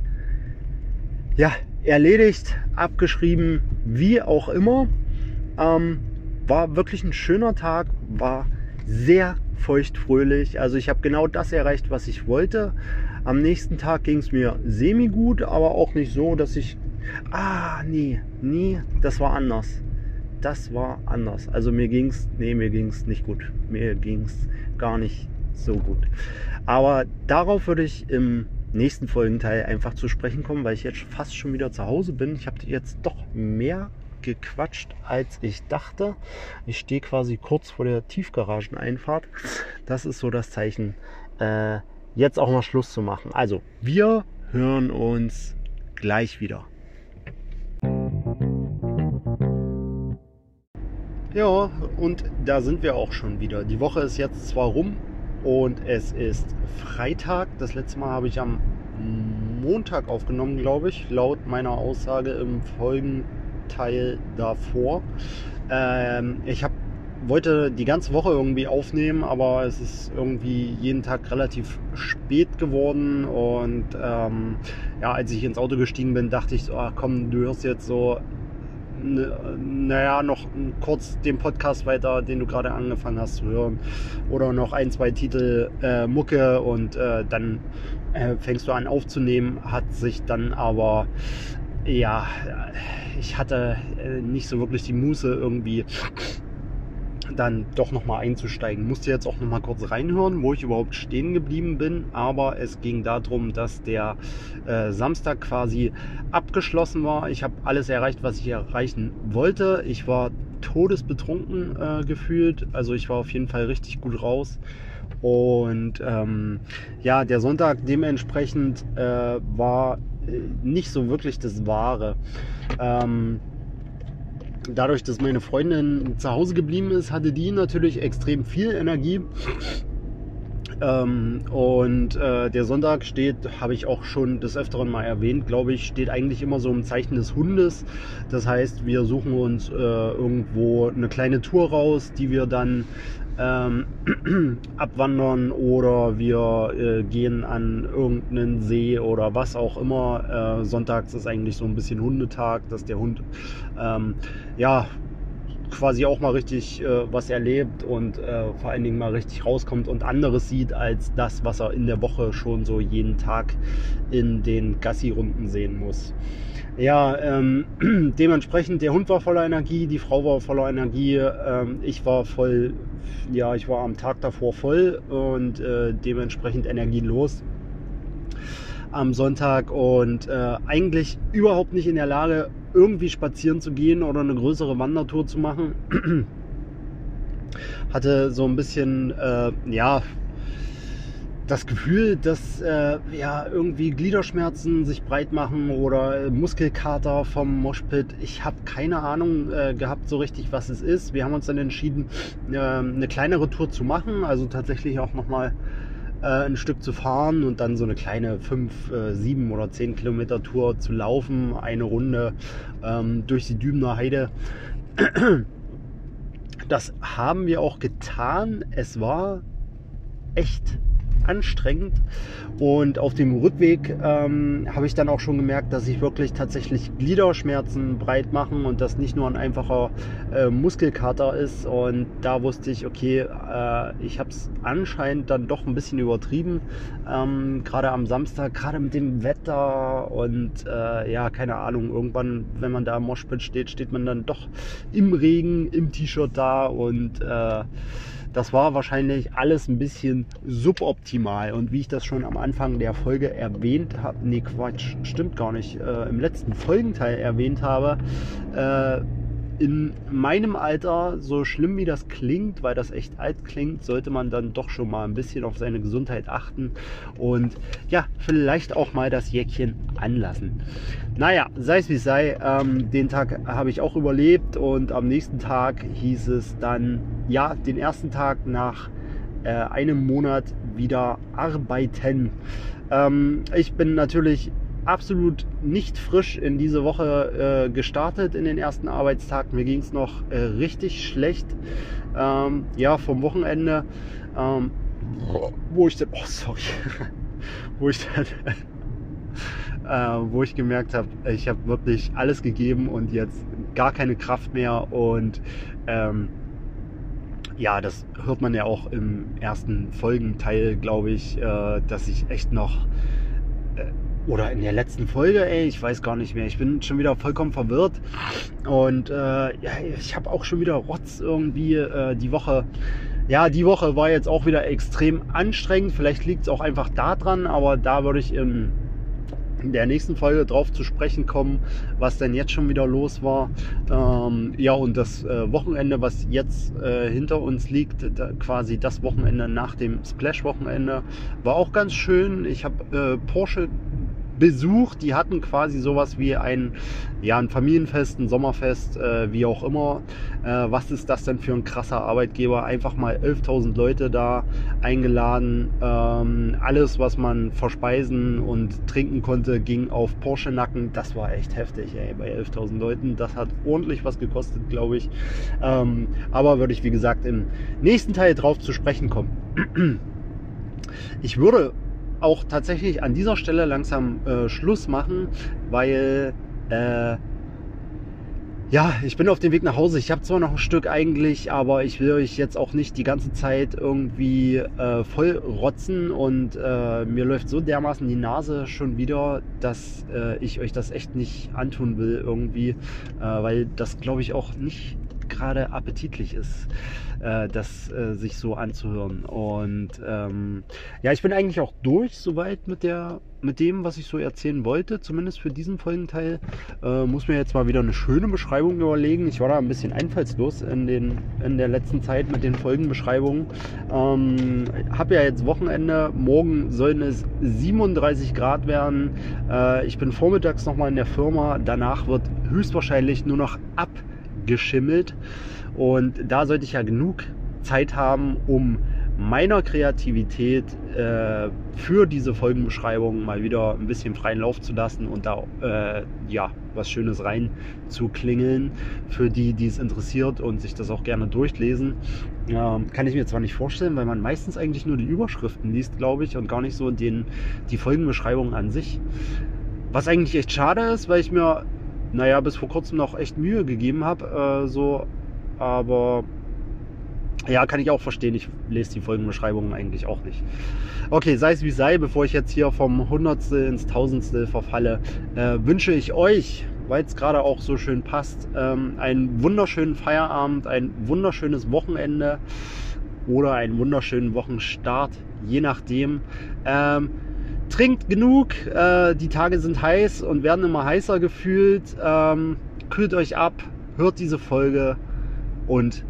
ja, erledigt, abgeschrieben, wie auch immer. Ähm, war wirklich ein schöner Tag, war sehr feuchtfröhlich. Also ich habe genau das erreicht, was ich wollte. Am nächsten Tag ging es mir semi gut, aber auch nicht so, dass ich. Ah, nee, nee, das war anders. Das war anders. Also mir ging es, nee, mir ging es nicht gut. Mir ging es gar nicht so gut. Aber darauf würde ich im nächsten Folgenteil einfach zu sprechen kommen, weil ich jetzt fast schon wieder zu Hause bin. Ich habe jetzt doch mehr gequatscht, als ich dachte. Ich stehe quasi kurz vor der Tiefgarageneinfahrt. Das ist so das Zeichen, äh, jetzt auch mal Schluss zu machen. Also, wir hören uns gleich wieder. Ja, und da sind wir auch schon wieder. Die Woche ist jetzt zwar rum und es ist Freitag. Das letzte Mal habe ich am Montag aufgenommen, glaube ich, laut meiner Aussage im Folgenteil davor. Ähm, ich habe wollte die ganze Woche irgendwie aufnehmen, aber es ist irgendwie jeden Tag relativ spät geworden. Und ähm, ja, als ich ins Auto gestiegen bin, dachte ich so, ach komm, du hörst jetzt so, naja, noch kurz den Podcast weiter, den du gerade angefangen hast zu hören. Oder noch ein, zwei Titel äh, Mucke und äh, dann äh, fängst du an aufzunehmen. Hat sich dann aber ja, ich hatte äh, nicht so wirklich die Muße irgendwie dann doch nochmal einzusteigen. Musste jetzt auch nochmal kurz reinhören, wo ich überhaupt stehen geblieben bin. Aber es ging darum, dass der äh, Samstag quasi abgeschlossen war. Ich habe alles erreicht, was ich erreichen wollte. Ich war todesbetrunken äh, gefühlt. Also ich war auf jeden Fall richtig gut raus. Und ähm, ja, der Sonntag dementsprechend äh, war nicht so wirklich das Wahre. Ähm, dadurch, dass meine Freundin zu Hause geblieben ist, hatte die natürlich extrem viel Energie. Ähm, und äh, der Sonntag steht, habe ich auch schon des Öfteren mal erwähnt, glaube ich, steht eigentlich immer so im Zeichen des Hundes. Das heißt, wir suchen uns äh, irgendwo eine kleine Tour raus, die wir dann ähm, abwandern oder wir äh, gehen an irgendeinen See oder was auch immer. Äh, sonntags ist eigentlich so ein bisschen Hundetag, dass der Hund ähm, ja quasi auch mal richtig äh, was erlebt und äh, vor allen Dingen mal richtig rauskommt und anderes sieht als das, was er in der Woche schon so jeden Tag in den Gassi-Runden sehen muss. Ja, ähm, dementsprechend, der Hund war voller Energie, die Frau war voller Energie, ähm, ich war voll, ja, ich war am Tag davor voll und äh, dementsprechend energielos am Sonntag und äh, eigentlich überhaupt nicht in der Lage, irgendwie spazieren zu gehen oder eine größere Wandertour zu machen. Hatte so ein bisschen, äh, ja, das Gefühl, dass äh, ja irgendwie Gliederschmerzen sich breit machen oder Muskelkater vom Moshpit. Ich habe keine Ahnung äh, gehabt so richtig, was es ist. Wir haben uns dann entschieden, äh, eine kleinere Tour zu machen, also tatsächlich auch nochmal mal äh, ein Stück zu fahren und dann so eine kleine 5, äh, 7 oder 10 Kilometer Tour zu laufen, eine Runde ähm, durch die Dübener Heide. Das haben wir auch getan. Es war echt anstrengend. Und auf dem Rückweg ähm, habe ich dann auch schon gemerkt, dass sich wirklich tatsächlich Gliederschmerzen breit machen und das nicht nur ein einfacher äh, Muskelkater ist. Und da wusste ich, okay, äh, ich habe es anscheinend dann doch ein bisschen übertrieben. Ähm, gerade am Samstag, gerade mit dem Wetter und äh, ja, keine Ahnung, irgendwann, wenn man da am Moshpit steht, steht man dann doch im Regen, im T-Shirt da und äh, das war wahrscheinlich alles ein bisschen suboptimal. Und wie ich das schon am Anfang der Folge erwähnt habe, nee, Quatsch, stimmt gar nicht, äh, im letzten Folgenteil erwähnt habe, äh, in meinem Alter, so schlimm wie das klingt, weil das echt alt klingt, sollte man dann doch schon mal ein bisschen auf seine Gesundheit achten und ja, vielleicht auch mal das Jäckchen anlassen. Naja, sei es wie es sei, ähm, den Tag habe ich auch überlebt und am nächsten Tag hieß es dann, ja, den ersten Tag nach äh, einem Monat wieder arbeiten. Ähm, ich bin natürlich absolut nicht frisch in diese Woche äh, gestartet, in den ersten Arbeitstag. Mir ging es noch äh, richtig schlecht. Ähm, ja, vom Wochenende, ähm, wo ich dann, oh sorry, wo ich dann, äh, wo ich gemerkt habe, ich habe wirklich alles gegeben und jetzt gar keine Kraft mehr und ähm, ja, das hört man ja auch im ersten Folgenteil, glaube ich, äh, dass ich echt noch oder in der letzten Folge, ey, ich weiß gar nicht mehr. Ich bin schon wieder vollkommen verwirrt. Und äh, ja, ich habe auch schon wieder Rotz irgendwie äh, die Woche. Ja, die Woche war jetzt auch wieder extrem anstrengend. Vielleicht liegt es auch einfach daran, aber da würde ich in der nächsten Folge drauf zu sprechen kommen, was denn jetzt schon wieder los war. Ähm, ja, und das äh, Wochenende, was jetzt äh, hinter uns liegt, da, quasi das Wochenende nach dem Splash-Wochenende, war auch ganz schön. Ich habe äh, Porsche besucht. Die hatten quasi sowas wie ein, ja, ein Familienfest, ein Sommerfest, äh, wie auch immer. Äh, was ist das denn für ein krasser Arbeitgeber? Einfach mal 11.000 Leute da eingeladen. Ähm, alles, was man verspeisen und trinken konnte, ging auf Porsche-Nacken. Das war echt heftig, ey, bei 11.000 Leuten. Das hat ordentlich was gekostet, glaube ich. Ähm, aber würde ich, wie gesagt, im nächsten Teil drauf zu sprechen kommen. Ich würde auch tatsächlich an dieser Stelle langsam äh, Schluss machen, weil äh, ja, ich bin auf dem Weg nach Hause. Ich habe zwar noch ein Stück eigentlich, aber ich will euch jetzt auch nicht die ganze Zeit irgendwie äh, voll rotzen und äh, mir läuft so dermaßen die Nase schon wieder, dass äh, ich euch das echt nicht antun will irgendwie, äh, weil das glaube ich auch nicht gerade appetitlich ist, äh, das äh, sich so anzuhören. Und ähm, ja, ich bin eigentlich auch durch soweit mit der mit dem, was ich so erzählen wollte, zumindest für diesen Folgenteil. Äh, muss mir jetzt mal wieder eine schöne Beschreibung überlegen. Ich war da ein bisschen einfallslos in, den, in der letzten Zeit mit den Folgenbeschreibungen. Ähm, habe ja jetzt Wochenende. Morgen sollen es 37 Grad werden. Äh, ich bin vormittags nochmal in der Firma. Danach wird höchstwahrscheinlich nur noch ab geschimmelt. Und da sollte ich ja genug Zeit haben, um meiner Kreativität äh, für diese Folgenbeschreibung mal wieder ein bisschen freien Lauf zu lassen und da äh, ja was Schönes rein zu klingeln für die, die es interessiert und sich das auch gerne durchlesen. Ähm, kann ich mir zwar nicht vorstellen, weil man meistens eigentlich nur die Überschriften liest, glaube ich, und gar nicht so den, die Folgenbeschreibung an sich. Was eigentlich echt schade ist, weil ich mir naja, bis vor kurzem noch echt Mühe gegeben habe. Äh, so, aber ja, kann ich auch verstehen. Ich lese die Folgenbeschreibungen eigentlich auch nicht. Okay, sei es wie sei, bevor ich jetzt hier vom Hundertstel ins Tausendstel verfalle, äh, wünsche ich euch, weil es gerade auch so schön passt, ähm, einen wunderschönen Feierabend, ein wunderschönes Wochenende oder einen wunderschönen Wochenstart, je nachdem. Ähm, trinkt genug, äh, die Tage sind heiß und werden immer heißer gefühlt. Ähm, kühlt euch ab, hört diese Folge und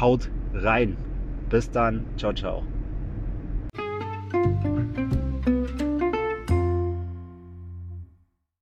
haut rein. Bis dann, ciao, ciao.